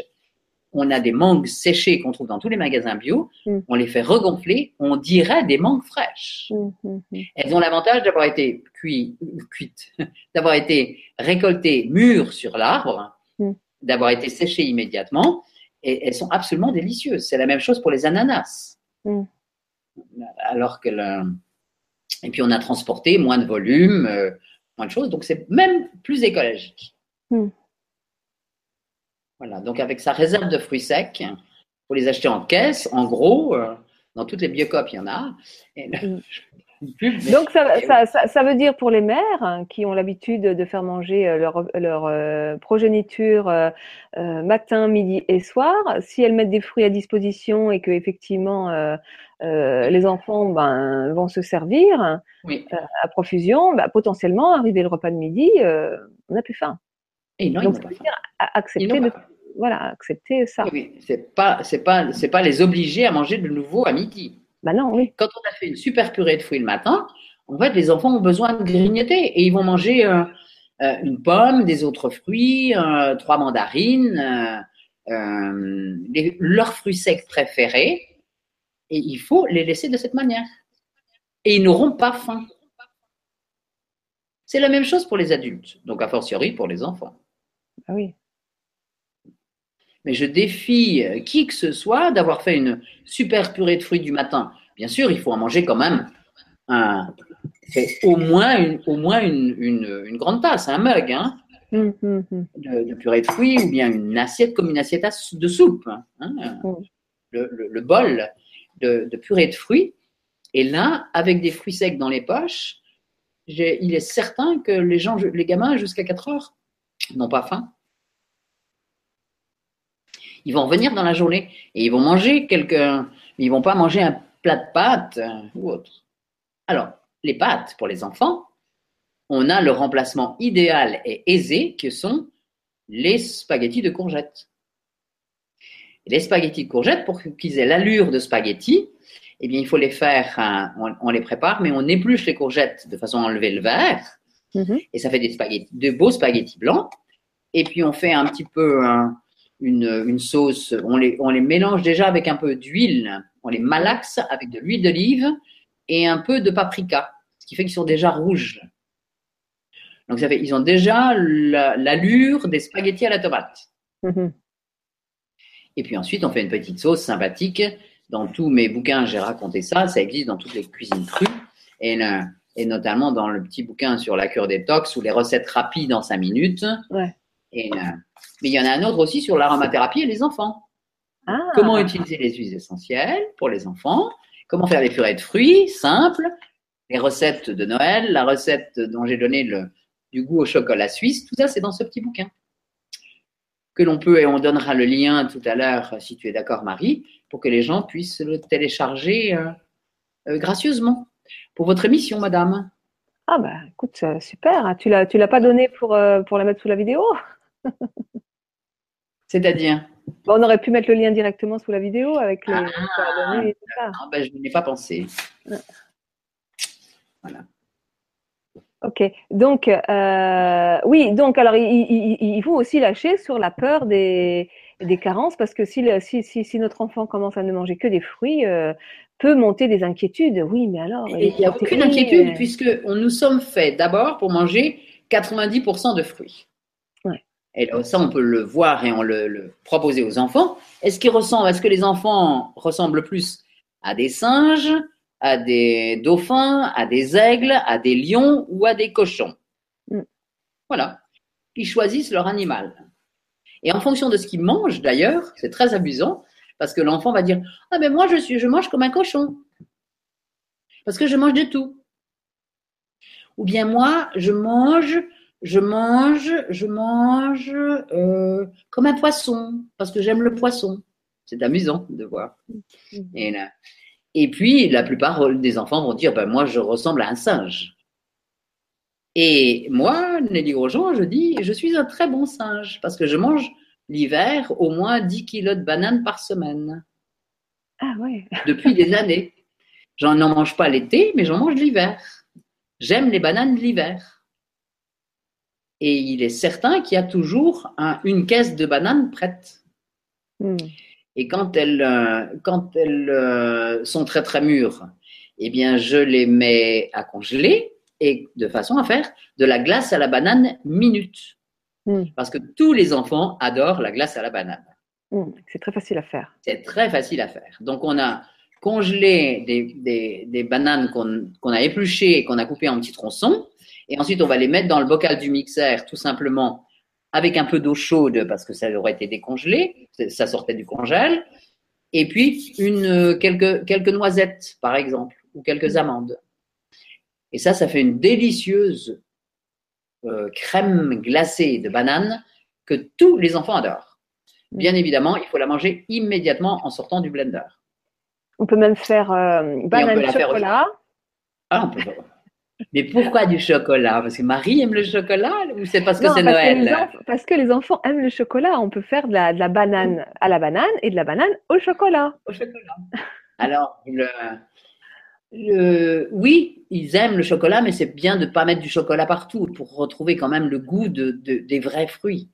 B: on a des mangues séchées qu'on trouve dans tous les magasins bio.
A: Mm.
B: On les fait regonfler. On dirait des mangues fraîches.
A: Mhm, mhm.
B: Elles ont l'avantage d'avoir été cuit- cuites, d'avoir été récoltées mûres sur l'arbre,
A: Mm.
B: d'avoir été séchées immédiatement. Et elles sont absolument délicieuses. C'est la même chose pour les ananas.
A: Mm.
B: Alors que le... Et puis on a transporté moins de volume, euh, moins de choses. Donc c'est même plus écologique.
A: Mm.
B: Voilà. Donc avec sa réserve de fruits secs, faut les acheter en caisse, en gros. euh, dans toutes les biocopes, il y en a. Et-
A: Mm.
B: Une pub,
A: Donc ça, ça, ça, ça veut dire pour les mères hein, qui ont l'habitude de faire manger euh, leur, leur euh, progéniture euh, matin, midi et soir, si elles mettent des fruits à disposition et que effectivement euh, les enfants ben, vont se servir
B: Oui.
A: à profusion, ben, potentiellement arrivé le repas de midi, on n'a plus faim.
B: Et non,
A: Donc ça veut dire accepter, de, voilà, accepter ça.
B: Oui. c'est pas, c'est pas, c'est pas les obliger à manger de nouveau à midi.
A: Non, oui.
B: Quand on a fait une super purée de fruits le matin, en fait, les enfants ont besoin de grignoter et ils vont manger euh, euh, une pomme, des autres fruits, euh, trois mandarines, euh, les- leurs fruits secs préférés. Et il faut les laisser de cette manière. Et ils n'auront pas faim. C'est la même chose pour les adultes, donc a fortiori pour les enfants.
A: Ah oui.
B: Mais je défie euh, qui que ce soit d'avoir fait une super purée de fruits du matin. Bien sûr, il faut en manger quand même un, au moins une, au moins une, une, une grande tasse, un mug hein,
A: Hum, hum, hum.
B: de, de purée de fruits ou bien une assiette comme une assiette de soupe. hein,
A: Mm.
B: le, le- le bol de, de purée de fruits. Et là, avec des fruits secs dans les poches, il est certain que les, gens, les gamins jusqu'à 4 heures n'ont pas faim. Ils vont revenir dans la journée et ils vont manger quelques. Ils vont pas manger un plat de pâtes euh, ou autre. Alors, les pâtes pour les enfants, on a le remplacement idéal et aisé que sont les spaghettis de courgettes. Et les spaghettis de courgettes, pour qu'ils aient l'allure de spaghettis, eh bien, il faut les faire, hein, on, les prépare, mais on épluche les courgettes de façon à enlever le verre,
A: Mhm.
B: et ça fait des spaghettis, de beaux spaghettis blancs. Et puis, on fait un petit peu hein, une, une sauce, on les, on les mélange déjà avec un peu d'huile, on les malaxe avec de l'huile d'olive et un peu de paprika, ce qui fait qu'ils sont déjà rouges. Donc, ça fait, ils ont déjà la- l'allure des spaghettis à la tomate.
A: Mhm.
B: Et puis ensuite, on fait une petite sauce sympathique. Dans tous mes bouquins, j'ai raconté ça. Ça existe dans toutes les cuisines crues. Et, le- et notamment dans le petit bouquin sur la cure détox ou les recettes rapides en 5 minutes.
A: Ouais.
B: Et, euh, mais il y en a un autre aussi sur l'aromathérapie et les enfants.
A: Ah,
B: Comment utiliser les huiles essentielles pour les enfants? Comment faire des purées de fruits simples? Les recettes de Noël, la recette dont j'ai donné le, du goût au chocolat suisse, tout ça c'est dans ce petit bouquin. Que l'on peut, et on donnera le lien tout à l'heure, si tu es d'accord Marie, pour que les gens puissent le télécharger euh, euh, gracieusement. Pour votre émission, madame.
A: Ah bah écoute, super. hein. Tu l'as, tu l'as pas donné pour, euh, pour la mettre sous la vidéo?
B: C'est-à-dire
A: on aurait pu mettre le lien directement sous la vidéo avec les
B: Ah.
A: coordonnées et tout ça.
B: Ah, ben, Je n'ai pas pensé.
A: Ok. Donc, euh, oui, donc alors il, il- il- il faut aussi lâcher sur la peur des, des carences parce que si, le- si, si, si notre enfant commence à ne manger que des fruits, euh, peut monter des inquiétudes. Oui, mais alors.
B: Il n'y a aucune inquiétude
A: euh,
B: puisque on nous sommes faits d'abord pour manger 90% de fruits. Et ça, on peut le voir et on le, le proposer aux enfants. Est-ce qu'ils ressemblent, est-ce que les enfants ressemblent plus à des singes, à des dauphins, à des aigles, à des lions ou à des cochons?
A: Mm.
B: Voilà. Ils choisissent leur animal. Et en fonction de ce qu'ils mangent, d'ailleurs, c'est très amusant, parce que l'enfant va dire Ah ben moi, je, suis, je mange comme un cochon. Parce que je mange de tout. Ou bien moi, je mange, je mange, je mange euh, comme un poisson, parce que j'aime le poisson. C'est amusant de voir.
A: Mhm.
B: Et, là- et puis, la plupart des enfants vont dire, ben, moi, je ressemble à un singe. Et moi, Nelly Grosjean, je dis, je suis un très bon singe parce que je mange l'hiver au moins 10 kilos de bananes par semaine.
A: Ah ouais.
B: Depuis des années. J'en n'en mange pas l'été, mais j'en mange l'hiver. J'aime les bananes de l'hiver. Et il est certain qu'il y a toujours une caisse de bananes prête.
A: Hmm.
B: Et quand elles, euh, quand elles euh, sont très très mûres, eh bien, je les mets à congeler et de façon à faire de la glace à la banane minute.
A: Hmm.
B: Parce que tous les enfants adorent la glace à la banane.
A: Hmm. C'est très facile à faire.
B: C'est très facile à faire. Donc, on a congelé des, des, des bananes qu'on a épluchées et qu'on a coupées en petits tronçons. Et ensuite, on va les mettre dans le bocal du mixeur, tout simplement, avec un peu d'eau chaude, parce que ça aurait été décongelé, ça sortait du congèle. Et puis, une, quelques, quelques noisettes, par exemple, ou quelques
A: Mm.
B: amandes. Et ça, ça fait une délicieuse euh, crème glacée de banane que tous les enfants adorent. Bien évidemment, il faut la manger immédiatement en sortant du blender.
A: On peut même faire euh, banane
B: la faire
A: chocolat.
B: Ah, on peut. Mais pourquoi du chocolat? Parce que Marie aime le chocolat ou c'est parce que c'est
A: que
B: Noël?
A: parce que les enfants aiment le chocolat. On peut faire de la, de la banane à la banane et de la banane au chocolat.
B: Au chocolat. Alors, le, le- oui, ils aiment le chocolat, mais c'est bien de ne pas mettre du chocolat partout pour retrouver quand même le goût de, de- des vrais fruits.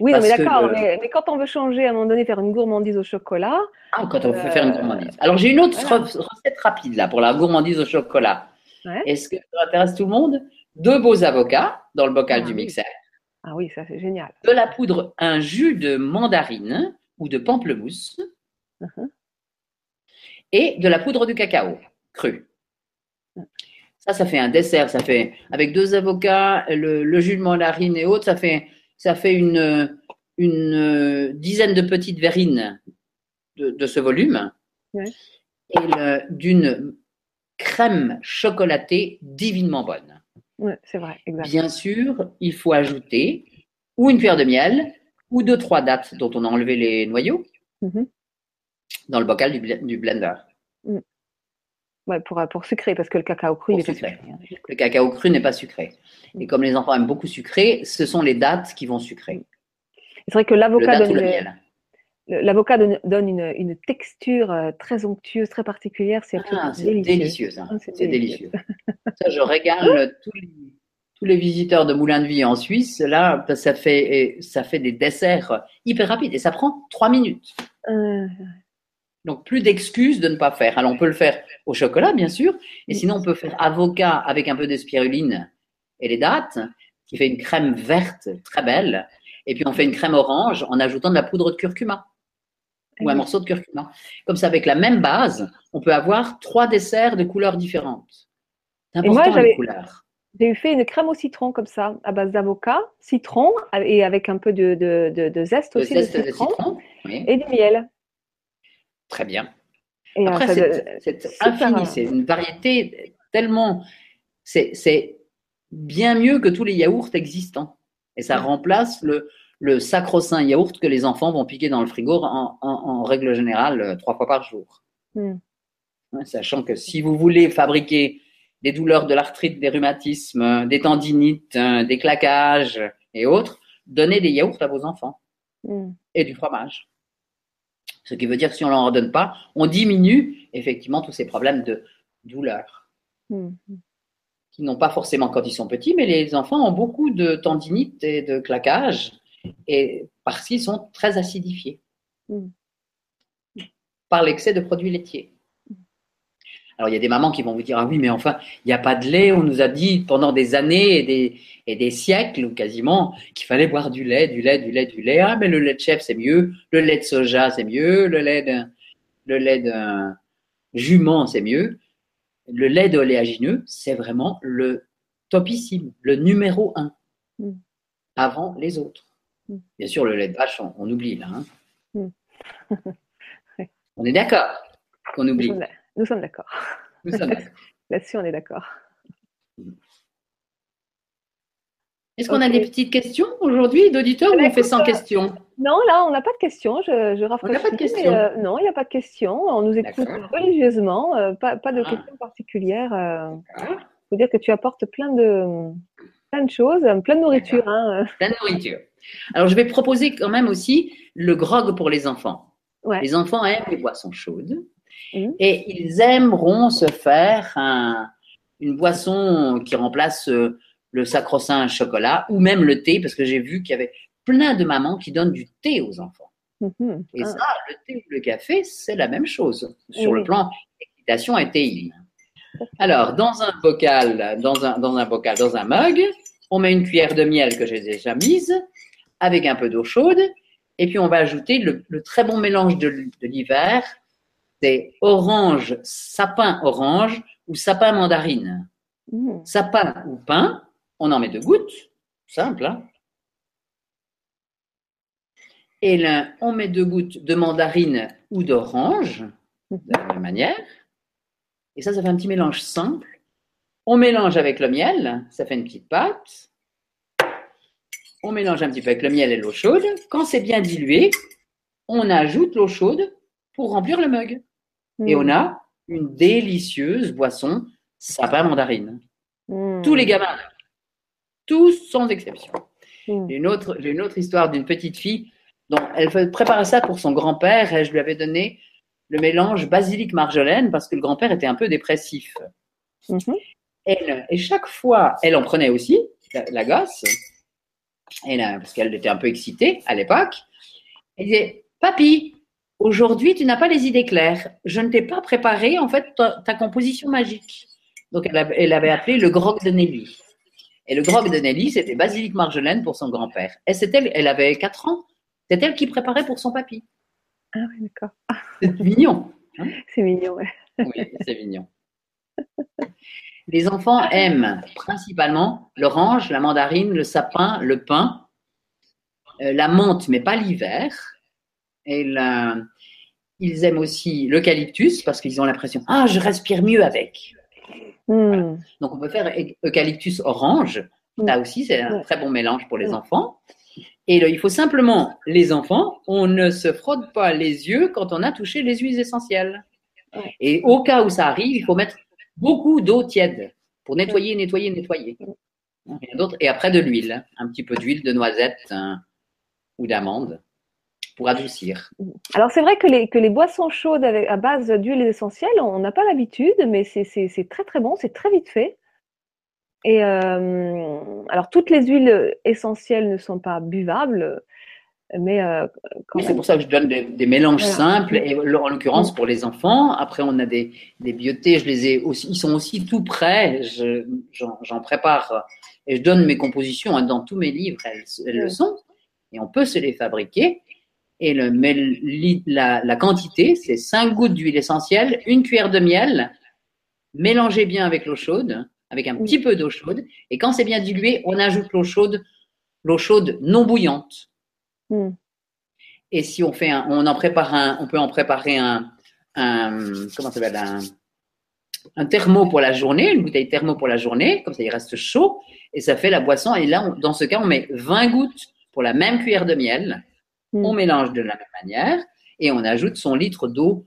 A: Oui, mais d'accord.
B: le-
A: Mais, mais quand on veut changer à un moment donné, faire une gourmandise au chocolat,
B: Ah, quand on veut
A: Euh,
B: faire une gourmandise. Alors, j'ai une autre
A: voilà.
B: recette rapide là pour la gourmandise au chocolat.
A: Ouais.
B: Est-ce que ça intéresse tout le monde? Deux beaux avocats dans le bocal
A: Ah,
B: du mixeur.
A: ah oui, ça c'est génial.
B: de la poudre, un jus de mandarine ou de pamplemousse
A: Mhm.
B: et de la poudre de cacao cru. Ça, ça fait un dessert. Ça fait avec deux avocats, le, le jus de mandarine et autres, ça fait ça fait une une euh, dizaine de petites verrines de, de ce volume
A: Ouais.
B: et d'une crème chocolatée divinement bonne.
A: Ouais, c'est vrai, exact.
B: Bien sûr, il faut ajouter ou une cuillère de miel ou deux, trois dattes dont on a enlevé les noyaux
A: Mhm.
B: dans le bocal du, bl- du blender.
A: Ouais, pour, pour sucrer, parce que le cacao cru,
B: Pour
A: il est pas
B: sucrer.
A: sucré. hein.
B: Le cacao cru n'est pas sucré. Et comme les enfants aiment beaucoup sucré, ce sont les dattes qui vont sucrer.
A: C'est vrai que
B: Le
A: l'avocat
B: ou le miel.
A: L'avocat donne, donne une, une texture euh, très onctueuse, très particulière. C'est
B: Ah,
A: délicieux. Ah, c'est
B: délicieux. Ça, je régale tous les, tous les visiteurs de Moulin de Vie en Suisse. Là, ça fait, et ça fait des desserts hyper rapides et ça prend trois minutes.
A: Euh,
B: Donc, plus d'excuses de ne pas faire. Alors, on peut le faire au chocolat, bien sûr, et sinon, on peut faire avocat avec un peu de spiruline et les dattes, qui fait une crème verte très belle. Et puis, on fait une crème orange en ajoutant de la poudre de curcuma ou un
A: oui.
B: morceau de curcuma. Comme ça, avec la même base, on peut avoir trois desserts de couleurs différentes. C'est
A: Et moi,
B: important, les couleurs.
A: J'ai eu fait une crème au citron comme ça, à base d'avocat, citron, et avec un peu de, de, de, de zeste aussi
B: zeste
A: de citron,
B: citron, oui,
A: et du miel.
B: très bien.
A: Et, euh,
B: Après, c'est infini,
A: euh,
B: c'est une variété tellement. C'est bien mieux que tous les yaourts existants. Et ça remplace le, le sacro-saint yaourt que les enfants vont piquer dans le frigo en, en- en règle générale euh, trois fois par jour.
A: Hmm.
B: Sachant que si vous voulez fabriquer des douleurs de l'arthrite, des rhumatismes, euh, des tendinites, euh, des claquages et autres, donnez des yaourts à vos enfants
A: hmm.
B: et du fromage. Ce qui veut dire que si on ne leur en donne pas, on diminue effectivement tous ces problèmes de douleur,
A: Hmm.
B: qui n'ont pas forcément quand ils sont petits, mais les enfants ont beaucoup de tendinites et de claquages, et parce qu'ils sont très acidifiés
A: Mm.
B: par l'excès de produits laitiers. Alors il y a des mamans qui vont vous dire, ah oui, mais enfin, il n'y a pas de lait, on nous a dit pendant des années et des, et des siècles, ou quasiment, qu'il fallait boire du lait, du lait, du lait, du lait. Ah, mais le lait de chèvre, c'est mieux, le lait de soja, c'est mieux, le lait d'un le lait d'un jument, c'est mieux. Le lait d'oléagineux, c'est vraiment le topissime, le numéro un,
A: Mm.
B: avant les autres.
A: Mm.
B: Bien sûr, le lait de vache, on, on oublie là. hein.
A: Mm. Ouais.
B: On est d'accord qu'on oublie.
A: nous sommes d'accord.
B: Nous sommes d'accord.
A: Là-dessus, on est d'accord.
B: Est-ce qu'on a des petites questions aujourd'hui d'auditeurs ou
A: Eh ben,
B: on fait sans
A: euh,
B: questions?
A: Non, là, on n'a pas de questions. Je, je rafraîchis,
B: pas de questions.
A: euh, non, il n'y a pas de questions. On nous écoute religieusement. euh, pas, pas de
B: Ah.
A: questions particulières. euh.
B: Ah,
A: faut dire que tu apportes plein de, plein de choses, plein de nourriture. Hein.
B: Plein de nourriture. Alors, je vais proposer quand même aussi le grog pour les enfants. Les enfants aiment les boissons chaudes mmh. et ils aimeront se faire une boisson qui remplace euh, le sacro-saint chocolat ou même le thé, parce que j'ai vu qu'il y avait plein de mamans qui donnent du thé aux enfants. Mmh. Et ah. ça, le thé ou le café, c'est la même chose sur le plan excitation et théine. Alors, dans un bocal, dans un, dans un bocal, dans un mug, on met une cuillère de miel que j'ai déjà mise avec un peu d'eau chaude et puis on va ajouter le, très bon mélange de, l'hiver, c'est orange, sapin orange ou sapin mandarine. Mmh. Sapin ou pain, on en met deux gouttes, simple. Hein et là, on met deux gouttes de mandarine ou d'orange, de la même manière. Et ça, ça fait un petit mélange simple. On mélange avec le miel, ça fait une petite pâte on mélange un petit peu avec le miel et l'eau chaude. Quand c'est bien dilué, on ajoute l'eau chaude pour remplir le mug. Et on a une délicieuse boisson sapin mandarine. Hmm. Tous les gamins, tous sans exception. J'ai une, autre, une autre histoire d'une petite fille dont elle préparait ça pour son grand-père et je lui avais donné le mélange basilic-marjolaine parce que le grand-père était un peu dépressif. Mhm. et chaque fois, elle en prenait aussi, la, la gosse, et là, parce qu'elle était un peu excitée à l'époque. Elle disait, Papy, aujourd'hui, tu n'as pas les idées claires. Je ne t'ai pas préparé, en fait, ta, composition magique. Donc, elle, avait appelé le grog de Nelly. Et le grog de Nelly, c'était basilic marjolaine pour son grand-père. Et c'était, elle avait 4 ans. C'est elle qui préparait pour son papy.
A: Ah oui, d'accord.
B: C'est mignon.
A: Hein? c'est mignon, ouais.
B: Oui, c'est mignon. Les enfants aiment principalement l'orange, la mandarine, le sapin, le pain, euh, la menthe, mais pas l'hiver. Et ils aiment aussi l'eucalyptus parce qu'ils ont l'impression ah je respire mieux avec. Hmm. Donc on peut faire eucalyptus orange. Hmm. Là aussi c'est un très bon mélange pour les hmm. enfants. Et il faut simplement les enfants, on ne se frotte pas les yeux quand on a touché les huiles essentielles. Et au cas où ça arrive, il faut mettre beaucoup d'eau tiède pour nettoyer, nettoyer, nettoyer. Et après de l'huile, un petit peu d'huile de noisette hein, ou d'amande pour adoucir.
A: Alors c'est vrai que les, que les boissons chaudes avec, à base d'huile essentielle, on n'a pas l'habitude, mais c'est très très bon, c'est très vite fait. Et euh, alors toutes les huiles essentielles ne sont pas buvables, mais euh,
B: c'est pour ça que je donne des, mélanges simples, et en l'occurrence pour les enfants. Après, on a des, des biotés, je les ai aussi, ils sont aussi tout prêts. J'en prépare et je donne mes compositions hein, dans tous mes livres, elles, le sont, et on peut se les fabriquer. Et le, la, la quantité, c'est 5 gouttes d'huile essentielle, une cuillère de miel, mélangez bien avec l'eau chaude, avec un petit peu d'eau chaude. Et quand c'est bien dilué, on ajoute l'eau chaude, l'eau chaude non bouillante Et si on fait un, on en prépare un, on peut en préparer un, comment ça s'appelle, un, un thermo pour la journée, une bouteille thermo pour la journée, comme ça il reste chaud, et ça fait la boisson. Et là, dans ce cas, on met 20 gouttes pour la même cuillère de miel, hmm. on mélange de la même manière, et on ajoute son litre d'eau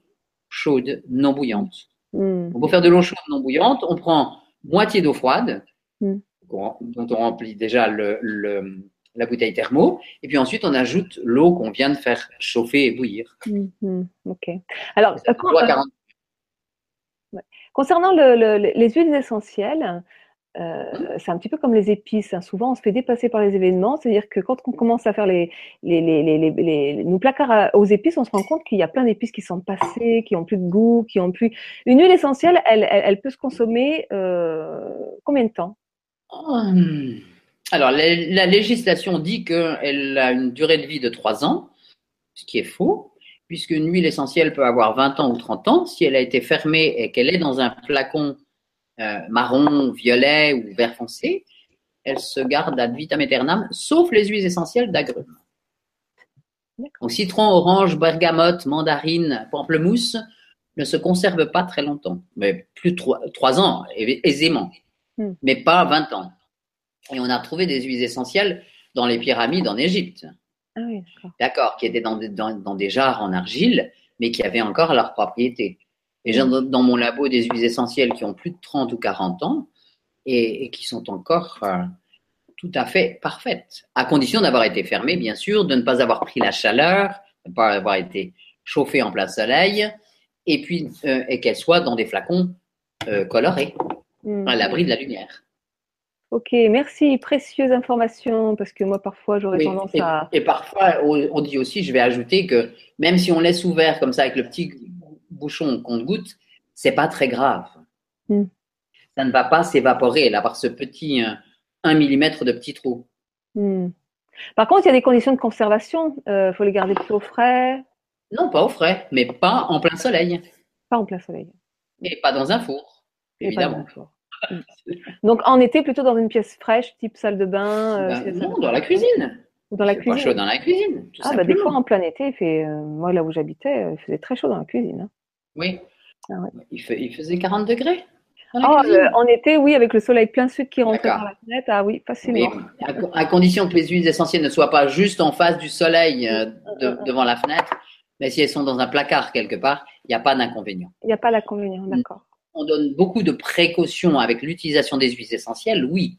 B: chaude, non bouillante. Hmm. Pour faire de l'eau chaude non bouillante, on prend moitié d'eau froide, dont on remplit déjà le, la bouteille thermo, et puis ensuite on ajoute l'eau qu'on vient de faire chauffer et bouillir.
A: Mhm, ok. Alors, euh, concernant les huiles essentielles, euh, mhm. c'est un petit peu comme les épices. Hein. Souvent, on se fait dépasser par les événements. C'est-à-dire que quand on commence à faire les, les, nos placards aux épices, on se rend compte qu'il y a plein d'épices qui sont passées, qui ont plus de goût, qui ont plus. Une huile essentielle, elle, elle, peut se consommer euh, combien de temps?
B: Hum. Alors, la, législation dit qu'elle a une durée de vie de 3 ans, ce qui est faux, puisqu'une huile essentielle peut avoir 20 ans ou 30 ans. Si elle a été fermée et qu'elle est dans un flacon euh, marron, violet ou vert foncé, elle se garde ad vitam aeternam, sauf les huiles essentielles d'agrumes. Donc, citron, orange, bergamote, mandarine, pamplemousse ne se conservent pas très longtemps, mais plus de 3, ans, aisément, hmm. mais pas 20 ans. Et on a retrouvé des huiles essentielles dans les pyramides en Égypte. Ah oui, d'accord. qui étaient dans, dans, des jarres en argile, mais qui avaient encore leurs propriétés. Et dans mon labo des huiles essentielles qui ont plus de 30 ou 40 ans, et, qui sont encore euh, tout à fait parfaites, à condition d'avoir été fermées, bien sûr, de ne pas avoir pris la chaleur, de ne pas avoir été chauffées en plein soleil, et puis euh, et qu'elles soient dans des flacons euh, colorés,
A: Hmm.
B: à l'abri de la lumière.
A: Ok, merci, précieuse information, parce que moi parfois j'aurais
B: Oui,
A: tendance
B: et,
A: à...
B: et parfois, on dit aussi, je vais ajouter que même si on laisse ouvert comme ça avec le petit bouchon qu'on goûte, c'est pas très grave.
A: Mm.
B: Ça ne va pas s'évaporer là par ce petit euh, 1 mm de petit trou.
A: Hmm. Par contre, il y a des conditions de conservation. Il faut les garder plutôt frais,
B: Non, pas au frais, mais pas en plein soleil
A: pas en plein soleil.
B: et pas dans un four,
A: pas dans
B: évidemment.
A: le four. Donc en été, plutôt dans une pièce fraîche, type salle de bain. euh,
B: Ben, non, dans la cuisine.
A: Ou dans la
B: C'est pas
A: cuisine.
B: chaud dans la cuisine. tout
A: Ah, bah, des fois en plein été, il fait, euh, moi là où j'habitais, euh, il faisait très chaud dans la cuisine. hein.
B: Oui.
A: Ah ouais.
B: il, fait- il faisait 40 degrés
A: Oh,
B: cuisine.
A: euh, en été, oui, avec le soleil plein sud qui
B: D'accord.
A: par la fenêtre, ah oui, facilement.
B: à, co- à condition que les huiles essentielles ne soient pas juste en face du soleil euh, de- devant la fenêtre, mais si elles sont dans un placard quelque part, il n'y a pas d'inconvénient.
A: Il n'y a pas d'inconvénient, d'accord.
B: On donne beaucoup de précautions avec l'utilisation des huiles essentielles, oui.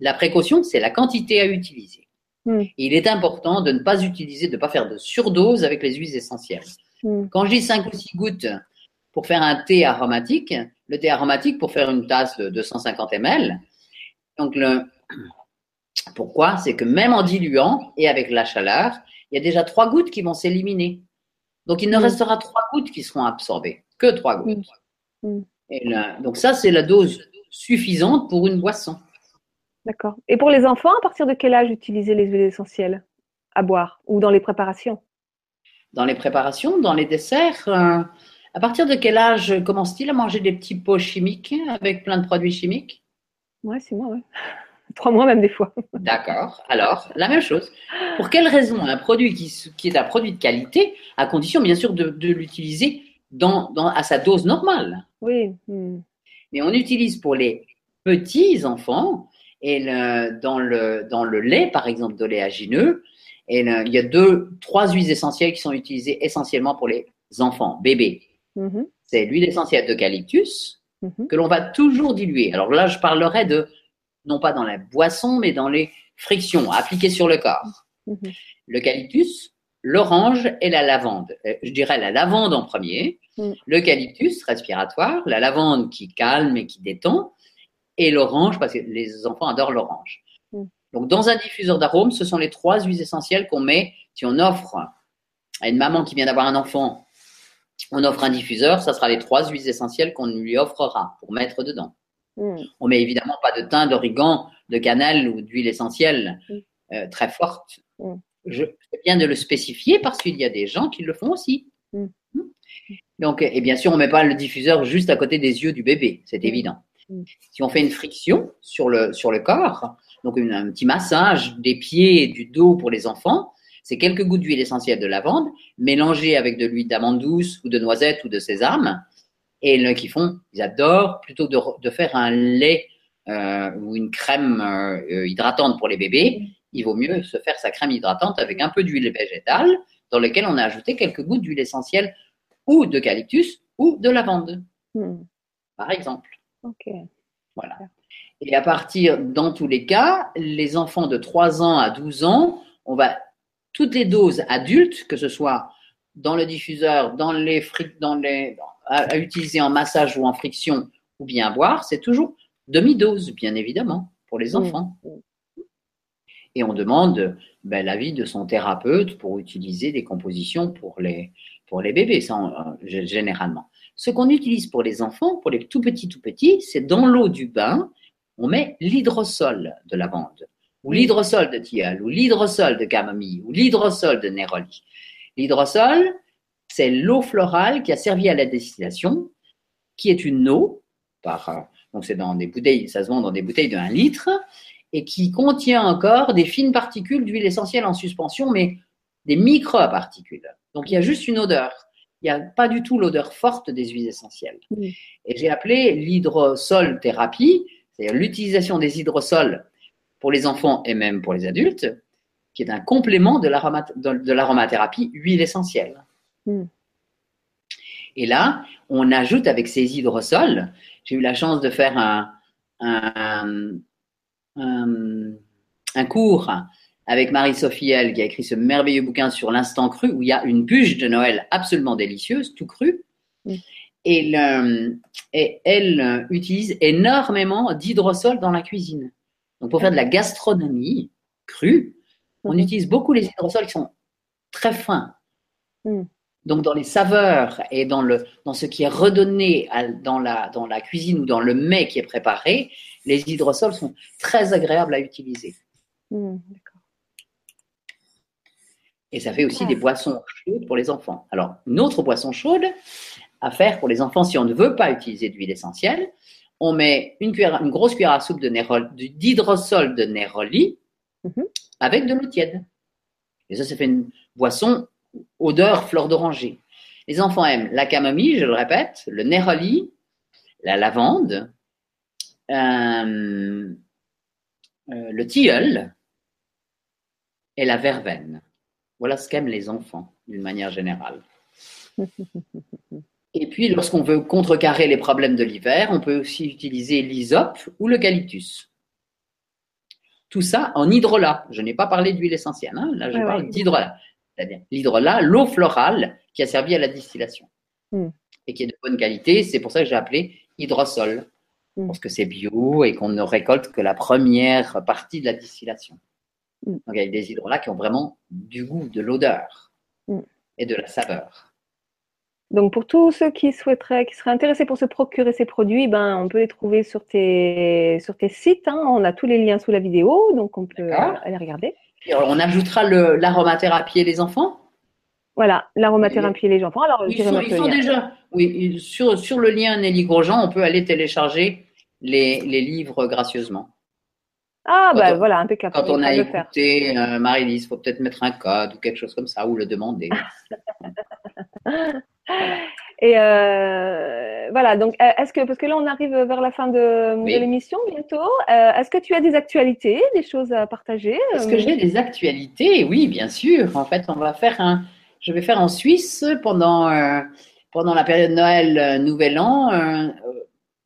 B: La précaution, c'est la quantité à utiliser. Et il est important de ne pas utiliser, de ne pas faire de surdose avec les huiles essentielles.
A: Hmm.
B: Quand je dis 5 ou 6 gouttes pour faire un thé aromatique, le thé aromatique pour faire une tasse de 250 ml, donc le, pourquoi? C'est que même en diluant et avec la chaleur, il y a déjà trois gouttes qui vont s'éliminer. Donc il ne
A: Mm.
B: restera trois gouttes qui seront absorbées, que trois gouttes.
A: Mm.
B: Et là, donc ça, c'est la dose suffisante pour une boisson.
A: D'accord. Et pour les enfants, à partir de quel âge utiliser les huiles essentielles à boire ou dans les préparations?
B: Dans les préparations, dans les desserts, euh, à partir de quel âge commence-t-il à manger des petits pots chimiques avec plein de produits chimiques?
A: Ouais, c'est moi, ouais. Trois mois même des fois.
B: D'accord. Alors, la même chose. Pour quelle raison un produit qui, est un produit de qualité, à condition bien sûr de, de l'utiliser dans, dans- à sa dose normale
A: Oui. hmm.
B: Mais on utilise pour les petits enfants, et le- dans, le, dans le lait, par exemple, d'oléagineux, et le- il y a deux, trois huiles essentielles qui sont utilisées essentiellement pour les enfants, bébés.
A: Mhm,
B: C'est l'huile essentielle d'eucalyptus,
A: mhm.
B: que l'on va toujours diluer. Alors là, je parlerai de, non pas dans la boisson, mais dans les frictions appliquées sur le corps.
A: Mhm.
B: L'eucalyptus, l'orange et la lavande. Euh, Je dirais la lavande en premier,
A: Mm.
B: l'eucalyptus respiratoire, la lavande qui calme et qui détend, et l'orange parce que les enfants adorent l'orange.
A: Mm.
B: Donc dans un diffuseur d'arômes, ce sont les trois huiles essentielles qu'on met si on offre à une maman qui vient d'avoir un enfant, on offre un diffuseur, ça sera les trois huiles essentielles qu'on lui offrera pour mettre dedans.
A: Hmm.
B: On met évidemment pas de thym, d'origan, de cannelle ou d'huile essentielle
A: Mm.
B: euh, très forte. Je c'est bien de le spécifier parce qu'il y a des gens qui le font aussi.
A: Mm.
B: Mm. Donc, et bien sûr, on met pas le diffuseur juste à côté des yeux du bébé, c'est
A: Mm.
B: évident.
A: Mm.
B: Si on fait une friction sur le, sur le corps, donc une- un petit massage des pieds et du dos pour les enfants, c'est quelques gouttes d'huile essentielle de lavande mélangées avec de l'huile d'amande douce ou de noisette ou de sésame. Et le qui font, ils adorent plutôt de, de faire un lait euh, ou une crème euh, euh, hydratante pour les bébés. Il vaut mieux se faire sa crème hydratante avec un peu d'huile végétale dans laquelle on a ajouté quelques gouttes d'huile essentielle ou d'eucalyptus ou de lavande,
A: Hmm.
B: par exemple.
A: Ok.
B: Voilà. Et à partir, dans tous les cas, les enfants de 3 ans à 12 ans, on va toutes les doses adultes, que ce soit dans le diffuseur, dans les, dans les à, utiliser en massage ou en friction, ou bien à boire, c'est toujours demi-dose, bien évidemment, pour les
A: Mm.
B: enfants. Et on demande ben, l'avis de son thérapeute pour utiliser des compositions pour les, pour les bébés, ça, euh, généralement. Ce qu'on utilise pour les enfants, pour les tout petits, tout petits, c'est dans l'eau du bain, on met l'hydrosol de lavande, ou l'hydrosol de tilleul, ou l'hydrosol de camomille, ou l'hydrosol de néroli. L'hydrosol, c'est l'eau florale qui a servi à la distillation, qui est une eau, par, euh, donc c'est dans des bouteilles, ça se vend dans des bouteilles de 1 litre, et qui contient encore des fines particules d'huile essentielle en suspension, mais des micro-particules. Donc il y a juste une odeur. Il n'y a pas du tout l'odeur forte des huiles essentielles.
A: Oui.
B: Et j'ai appelé l'hydrosol thérapie, c'est-à-dire l'utilisation des hydrosols pour les enfants et même pour les adultes, qui est un complément de l'aroma- de de l'aromathérapie huile essentielle.
A: Mm.
B: Et là, on ajoute avec ces hydrosols, j'ai eu la chance de faire un, un, un, cours avec Marie-Sophie Elle, qui a écrit ce merveilleux bouquin sur l'instant cru, où il y a une bûche de Noël absolument délicieuse, tout cru. Et, et, elle utilise énormément d'hydrosol dans la cuisine. Donc, pour faire de la gastronomie crue, on mhm. utilise beaucoup les hydrosols qui sont très fins. Mm. Donc, dans les saveurs et dans, le, dans ce qui est redonné dans, la, dans la cuisine ou dans le mets qui est préparé, les hydrosols sont très agréables à utiliser. Mm, et ça fait aussi des boissons chaudes pour les enfants. Alors, une autre boisson chaude à faire pour les enfants si on ne veut pas utiliser d'huile essentielle, on met une, cuillère, une grosse cuillère à soupe d'hydrosol de néroli mm-hmm. avec de l'eau tiède. Et ça, ça fait une boisson odeur fleur d'oranger. Les enfants aiment la camomille, je le répète, le néroli, la lavande, euh, euh, le tilleul et la verveine. Voilà ce qu'aiment les enfants d'une manière générale. Et puis, lorsqu'on veut contrecarrer les problèmes de l'hiver, on peut aussi utiliser l'hysope ou l'eucalyptus. Tout ça en hydrolat. Je n'ai pas parlé d'huile essentielle, hein. là je parle d'hydrolat c'est-à-dire l'hydrolat, l'eau florale qui a servi à la distillation hmm. et qui est de bonne qualité. C'est pour ça que j'ai appelé hydrosol, hmm. parce que c'est bio et qu'on ne récolte que la première partie de la distillation. Hmm. Donc il y a des hydrolats qui ont vraiment du goût, de l'odeur et de la saveur.
A: Donc pour tous ceux qui souhaiteraient, qui seraient intéressés pour se procurer ces produits, ben on peut les trouver sur tes sur tes sites. Hein. On a tous les liens sous la vidéo, donc on peut aller regarder
B: on ajoutera l'aromathérapie et les enfants
A: Voilà, l'aromathérapie et les enfants. Alors,
B: ils, sont, déjà, oui, sur, sur le lien Nelly Grosjean, on peut aller télécharger les, les livres gracieusement.
A: Ah, ben bah voilà, impeccable.
B: Quand on a écouté euh, Marie-Lise, il faut peut-être mettre un code ou quelque chose comme ça, ou le demander.
A: Et euh, voilà, donc euh, est-ce que, parce que là on arrive vers la fin de, l'émission bientôt, euh, est-ce que tu as des actualités, des choses à partager
B: Est-ce que j'ai des actualités? Oui, bien sûr. En fait, on va faire un, je vais faire en Suisse pendant, pendant la période Noël, Nouvel An,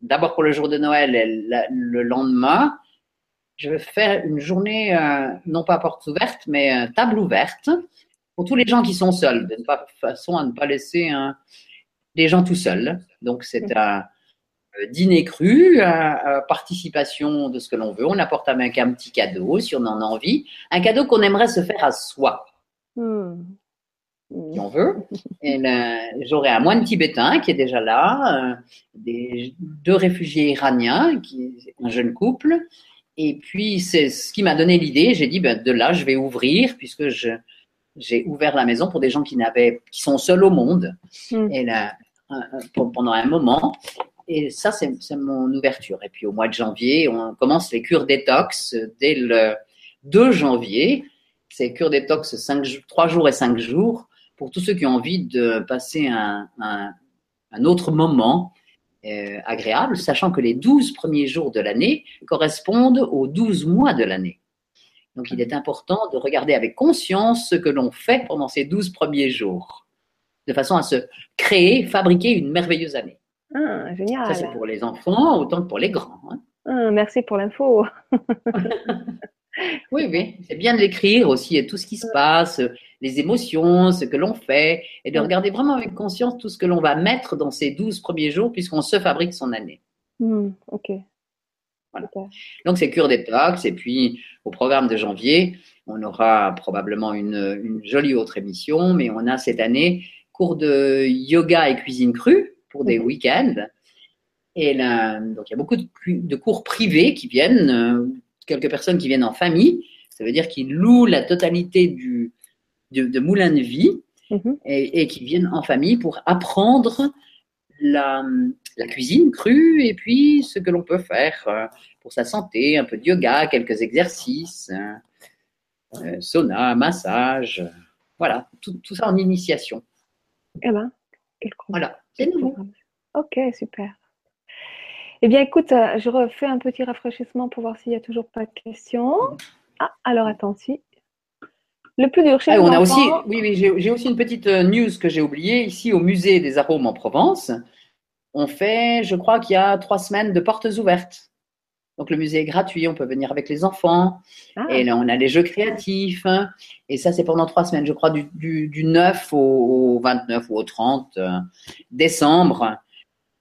B: d'abord pour le jour de Noël et le lendemain. Je vais faire une journée, non pas porte ouverte, mais table ouverte pour tous les gens qui sont seuls, de façon à ne pas laisser un, des gens tout seuls. Donc, c'est mm. un euh, dîner cru, participation de ce que l'on veut. On apporte avec un petit cadeau si on en a envie. Un cadeau qu'on aimerait se faire à soi. Mm. Si on veut. J'aurai un moine tibétain qui est déjà là, euh, des, deux réfugiés iraniens, qui, un jeune couple. Et puis, c'est ce qui m'a donné l'idée. J'ai dit, ben, de là, je vais ouvrir, puisque j'ai ouvert la maison pour des gens qui qui sont seuls au monde. Mm. Et là, pendant un moment. Et ça, c'est mon ouverture. Et puis au mois de janvier, on commence les cures détox dès le 2 janvier. C'est cure détox 5, 3 jours et 5 jours pour tous ceux qui ont envie de passer un, un, autre moment euh, agréable, sachant que les 12 premiers jours de l'année correspondent aux 12 mois de l'année. Donc il est important de regarder avec conscience ce que l'on fait pendant ces 12 premiers jours de façon à se créer, fabriquer une merveilleuse année.
A: Ah, génial.
B: Ça, c'est pour les enfants autant que pour les grands. Hein.
A: Ah, merci pour l'info.
B: oui, oui, c'est bien de l'écrire aussi, tout ce qui se passe, les émotions, ce que l'on fait, et de regarder vraiment avec conscience tout ce que l'on va mettre dans ces douze premiers jours, puisqu'on se fabrique son année.
A: Hmm, ok.
B: Voilà. Donc, c'est cure détox, et puis au programme de janvier, on aura probablement une, une jolie autre émission, mais on a cette année cours de yoga et cuisine crue pour des week-ends. Et là, donc il y a beaucoup de, cours privés qui viennent, euh, quelques personnes qui viennent en famille. Ça veut dire qu'ils louent la totalité du, de, moulin de vie mhm. et, qui viennent en famille pour apprendre la, la, cuisine crue et puis ce que l'on peut faire euh, pour sa santé, un peu de yoga, quelques exercices, euh, sauna, massage, voilà, tout, tout ça en initiation.
A: Eh ben,
B: voilà, c'est nouveau.
A: Ok, super. Eh bien, écoute, euh, je refais un petit rafraîchissement pour voir s'il n'y a toujours pas de questions. Ah, alors attends, si. Le plus dur chez ah,
B: on a aussi, Oui, oui, j'ai aussi une petite euh, news que j'ai oubliée. Ici, au musée des arômes en Provence, on fait, je crois qu'il y a trois semaines de portes ouvertes. Donc le musée est gratuit, on peut venir avec les enfants.
A: Ah,
B: Et là, on a les jeux créatifs. hein. Et ça, c'est pendant trois semaines, je crois, du, du, du 9 au, au 29 ou au 30 euh, décembre,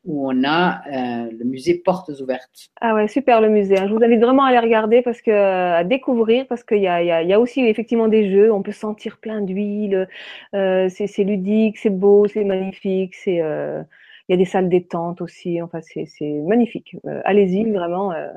B: où on a euh, le musée Portes ouvertes.
A: ah ouais, super le musée. hein. Je vous invite vraiment à aller regarder parce que à découvrir parce qu'il y y, a, il y a aussi effectivement des jeux. On peut sentir plein d'huile. Euh, c'est ludique, c'est beau, c'est magnifique. C'est euh, il y a des salles détente aussi. Enfin, c'est c'est magnifique. Euh, Allez-y vraiment. euh.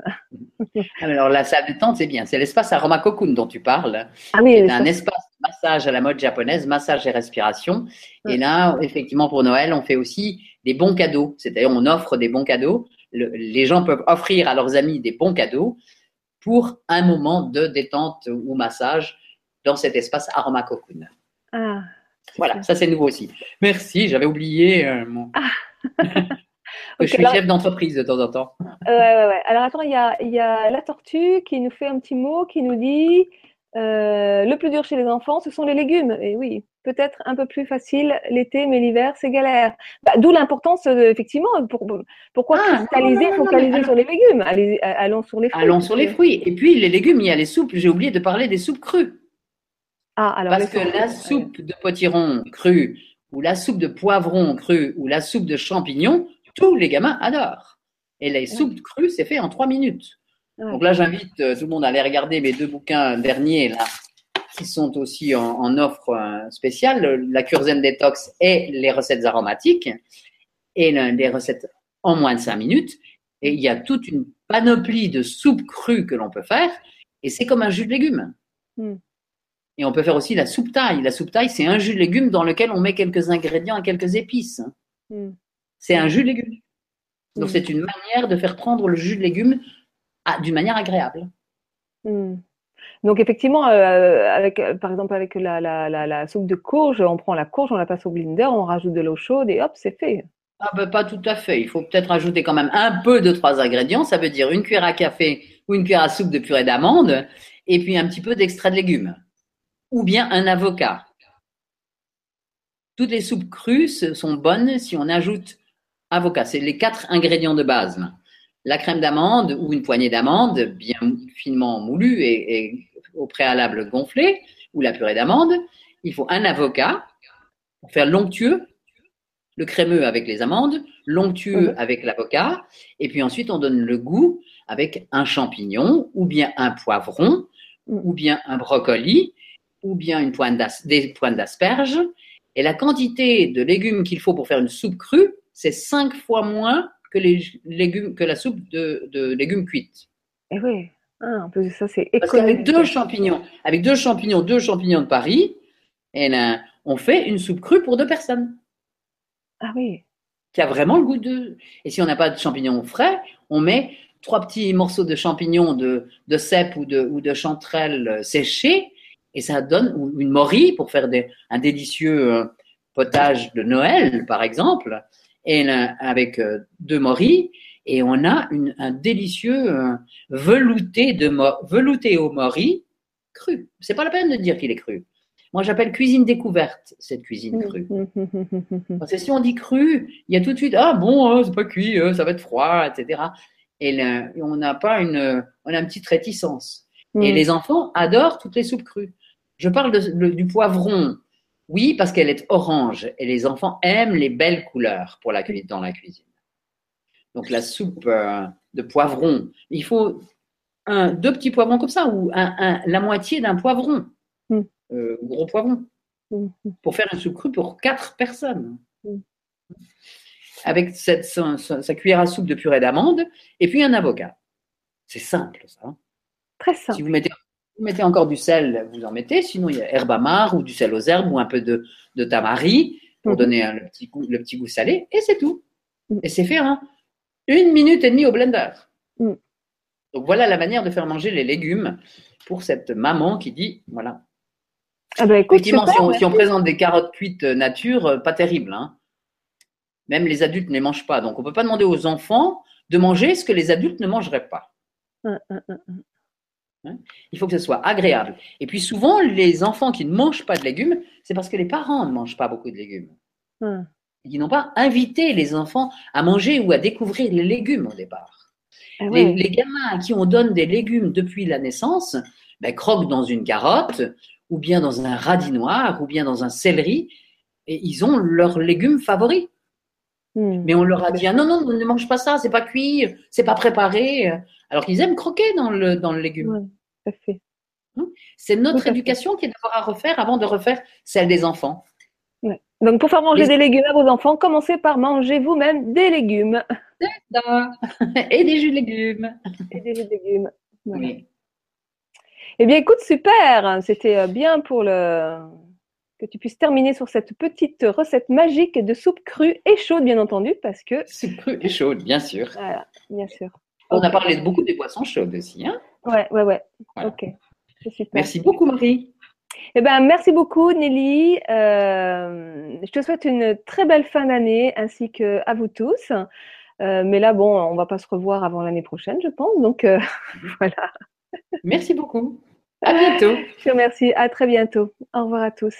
B: Ah, Alors, la salle de tente, c'est bien. C'est l'espace Aroma Cocoon dont tu parles.
A: Ah oui,
B: C'est
A: ça,
B: un espace de massage à la mode japonaise, massage et respiration. Et là, effectivement, pour Noël, on fait aussi des bons cadeaux. C'est-à-dire, on offre des bons cadeaux. Le- les gens peuvent offrir à leurs amis des bons cadeaux pour un moment de détente ou massage dans cet espace Aroma Cocoon.
A: Ah,
B: Voilà, ça c'est nouveau aussi. Merci, j'avais oublié euh, mon...
A: Ok,
B: je suis
A: alors-
B: chef d'entreprise de temps en temps.
A: Ouais, ouais, ouais. Alors attends, il y a, il y a la tortue qui nous fait un petit mot, qui nous dit euh, le plus dur chez les enfants, ce sont les légumes. Et oui, peut-être un peu plus facile l'été, mais l'hiver, c'est galère. Bah, D'où l'importance, euh, effectivement, pour, pourquoi
B: Ah,
A: cristalliser,
B: non, non, non,
A: focaliser sur les légumes? Allez, euh, allons sur les fruits.
B: Allons sur les fruits. Et puis les légumes, il y a les soupes. J'ai oublié de parler des soupes crues.
A: Ah, alors
B: Parce que la soupe de potiron crue, ou la soupe de poivron crue, ou la soupe de champignons, tous les gamins adorent. Et les soupes crues, c'est fait en trois minutes. Donc là, j'invite euh, tout le monde à aller regarder mes deux bouquins derniers, là, qui sont aussi en, en offre euh, spéciale, le- la Curzen Detox et les recettes aromatiques, et le- les recettes en moins de cinq minutes. Et il y a toute une panoplie de soupes crues que l'on peut faire, et c'est comme un jus de légumes.
A: Hmm.
B: Et on peut faire aussi la soupe taille. La soupe taille, c'est un jus de légumes dans lequel on met quelques ingrédients et quelques épices.
A: Hmm.
B: C'est un jus de légumes. Donc
A: Mm.
B: c'est une manière de faire prendre le jus de légumes à- d'une manière agréable.
A: Hmm. Donc effectivement, euh, avec, euh, par exemple avec la, la, la, la soupe de courge, on prend la courge, on la passe au blender, on rajoute de l'eau chaude et hop, c'est fait.
B: Ah ben, pas tout à fait. Il faut peut-être ajouter quand même un peu de trois ingrédients. Ça veut dire une cuillère à café ou une cuillère à soupe de purée d'amande et puis un petit peu d'extrait de légumes. Ou bien un avocat. Toutes les soupes crues sont bonnes si on ajoute avocat. C'est les quatre ingrédients de base. La crème d'amande ou une poignée d'amandes bien finement moulue et, et au préalable gonflée ou la purée d'amande. Il faut un avocat pour faire l'onctueux le crémeux avec les amandes, l'onctueux
A: Mhm.
B: avec l'avocat, et puis ensuite on donne le goût avec un champignon, ou bien un poivron,
A: Mhm.
B: ou bien un brocoli, ou bien une pointe des pointes d'asperges. Et la quantité de légumes qu'il faut pour faire une soupe crue, c'est cinq fois moins que, les légumes, que la soupe de, de légumes cuites.
A: Et oui, ah, en plus ça c'est
B: Parce qu'avec deux champignons, avec deux champignons, deux champignons de Paris, eh ben, on fait une soupe crue pour deux personnes.
A: Ah oui,
B: qui a vraiment le goût de. Et si on n'a pas de champignons frais, on met trois petits morceaux de champignons de, de cèpe ou de, ou de chanterelle séchés, et ça donne ou une morille pour faire des, un délicieux euh, potage de Noël, par exemple, et là, avec euh, deux morilles, et on a une, un délicieux euh, velouté, de velouté au morilles cru. C'est pas la peine de dire qu'il est cru. Moi, j'appelle cuisine découverte cette cuisine crue. Parce que si on dit cru, il y a tout de suite ah bon, euh, c'est pas cuit, euh, ça va être froid, etc. Et, et on n'a pas une, on a une petite réticence. Et
A: Mm.
B: les enfants adorent toutes les soupes crues. Je parle de- le- du poivron, oui, parce qu'elle est orange et les enfants aiment les belles couleurs pour la dans la cuisine. Donc la soupe euh, de poivron, il faut un, deux petits poivrons comme ça ou un, un- la moitié d'un poivron,
A: Mm.
B: euh, gros poivron,
A: Mm.
B: pour faire une soupe crue pour quatre personnes.
A: Mm.
B: Avec cette, sa, sa- sa cuillère à soupe de purée d'amande et puis un avocat. C'est simple ça. hein.
A: Très
B: Si
A: simple.
B: vous mettez, vous mettez encore du sel, vous en mettez. Sinon, il y a herbe amare ou du sel aux herbes ou un peu de, de tamari pour
A: Mhm.
B: donner un- le, petit goût, le petit goût salé. Et c'est tout.
A: Mhm.
B: Et c'est fait en une minute et demie au blender.
A: Mhm.
B: Donc voilà la manière de faire manger les légumes pour cette maman qui dit, voilà.
A: Ah écoute,
B: Effectivement, si on, si on
A: merci.
B: présente des carottes cuites euh, nature, euh, pas terrible. hein. Même les adultes ne les mangent pas. Donc on ne peut pas demander aux enfants de manger ce que les adultes ne mangeraient pas. Il faut que ce soit agréable. Et puis souvent, les enfants qui ne mangent pas de légumes, c'est parce que les parents ne mangent pas beaucoup de légumes.
A: Hum.
B: Ils n'ont pas invité les enfants à manger ou à découvrir les légumes au départ.
A: Ah
B: Les,
A: ouais.
B: les gamins à qui on donne des légumes depuis la naissance, ben, croquent dans une carotte, ou bien dans un radis noir, ou bien dans un céleri, et ils ont leurs légumes favoris.
A: Hmm.
B: Mais on leur a dit ah, non, non, ne mange pas ça, c'est pas cuit, c'est pas préparé. Alors qu'ils aiment croquer dans le, dans le légume.
A: À fait.
B: C'est notre
A: Tout
B: éducation qui est d'abord à refaire avant de refaire celle des enfants.
A: Donc, pour faire manger
B: Les-
A: des légumes à vos enfants, commencez par manger vous-même des légumes.
B: Et des jus de légumes.
A: Et des légumes. Voilà.
B: Oui.
A: Eh bien, écoute, super. C'était euh, bien pour le que tu puisses terminer sur cette petite recette magique de soupe crue et chaude, bien entendu, parce que,
B: C'est cru et chaude, bien sûr.
A: voilà, bien sûr.
B: On a parlé de beaucoup des boissons chaudes aussi. Hein
A: Ouais, ouais, ouais.
B: Voilà.
A: Ok. Super.
B: Merci beaucoup, Marie.
A: Eh ben, merci beaucoup, Nelly. Euh, je te souhaite une très belle fin d'année, ainsi que à vous tous. Euh, mais là, bon, on va pas se revoir avant l'année prochaine, je pense. Donc, euh, voilà.
B: Merci beaucoup. À bientôt.
A: Je te remercie. À très bientôt. Au revoir à tous.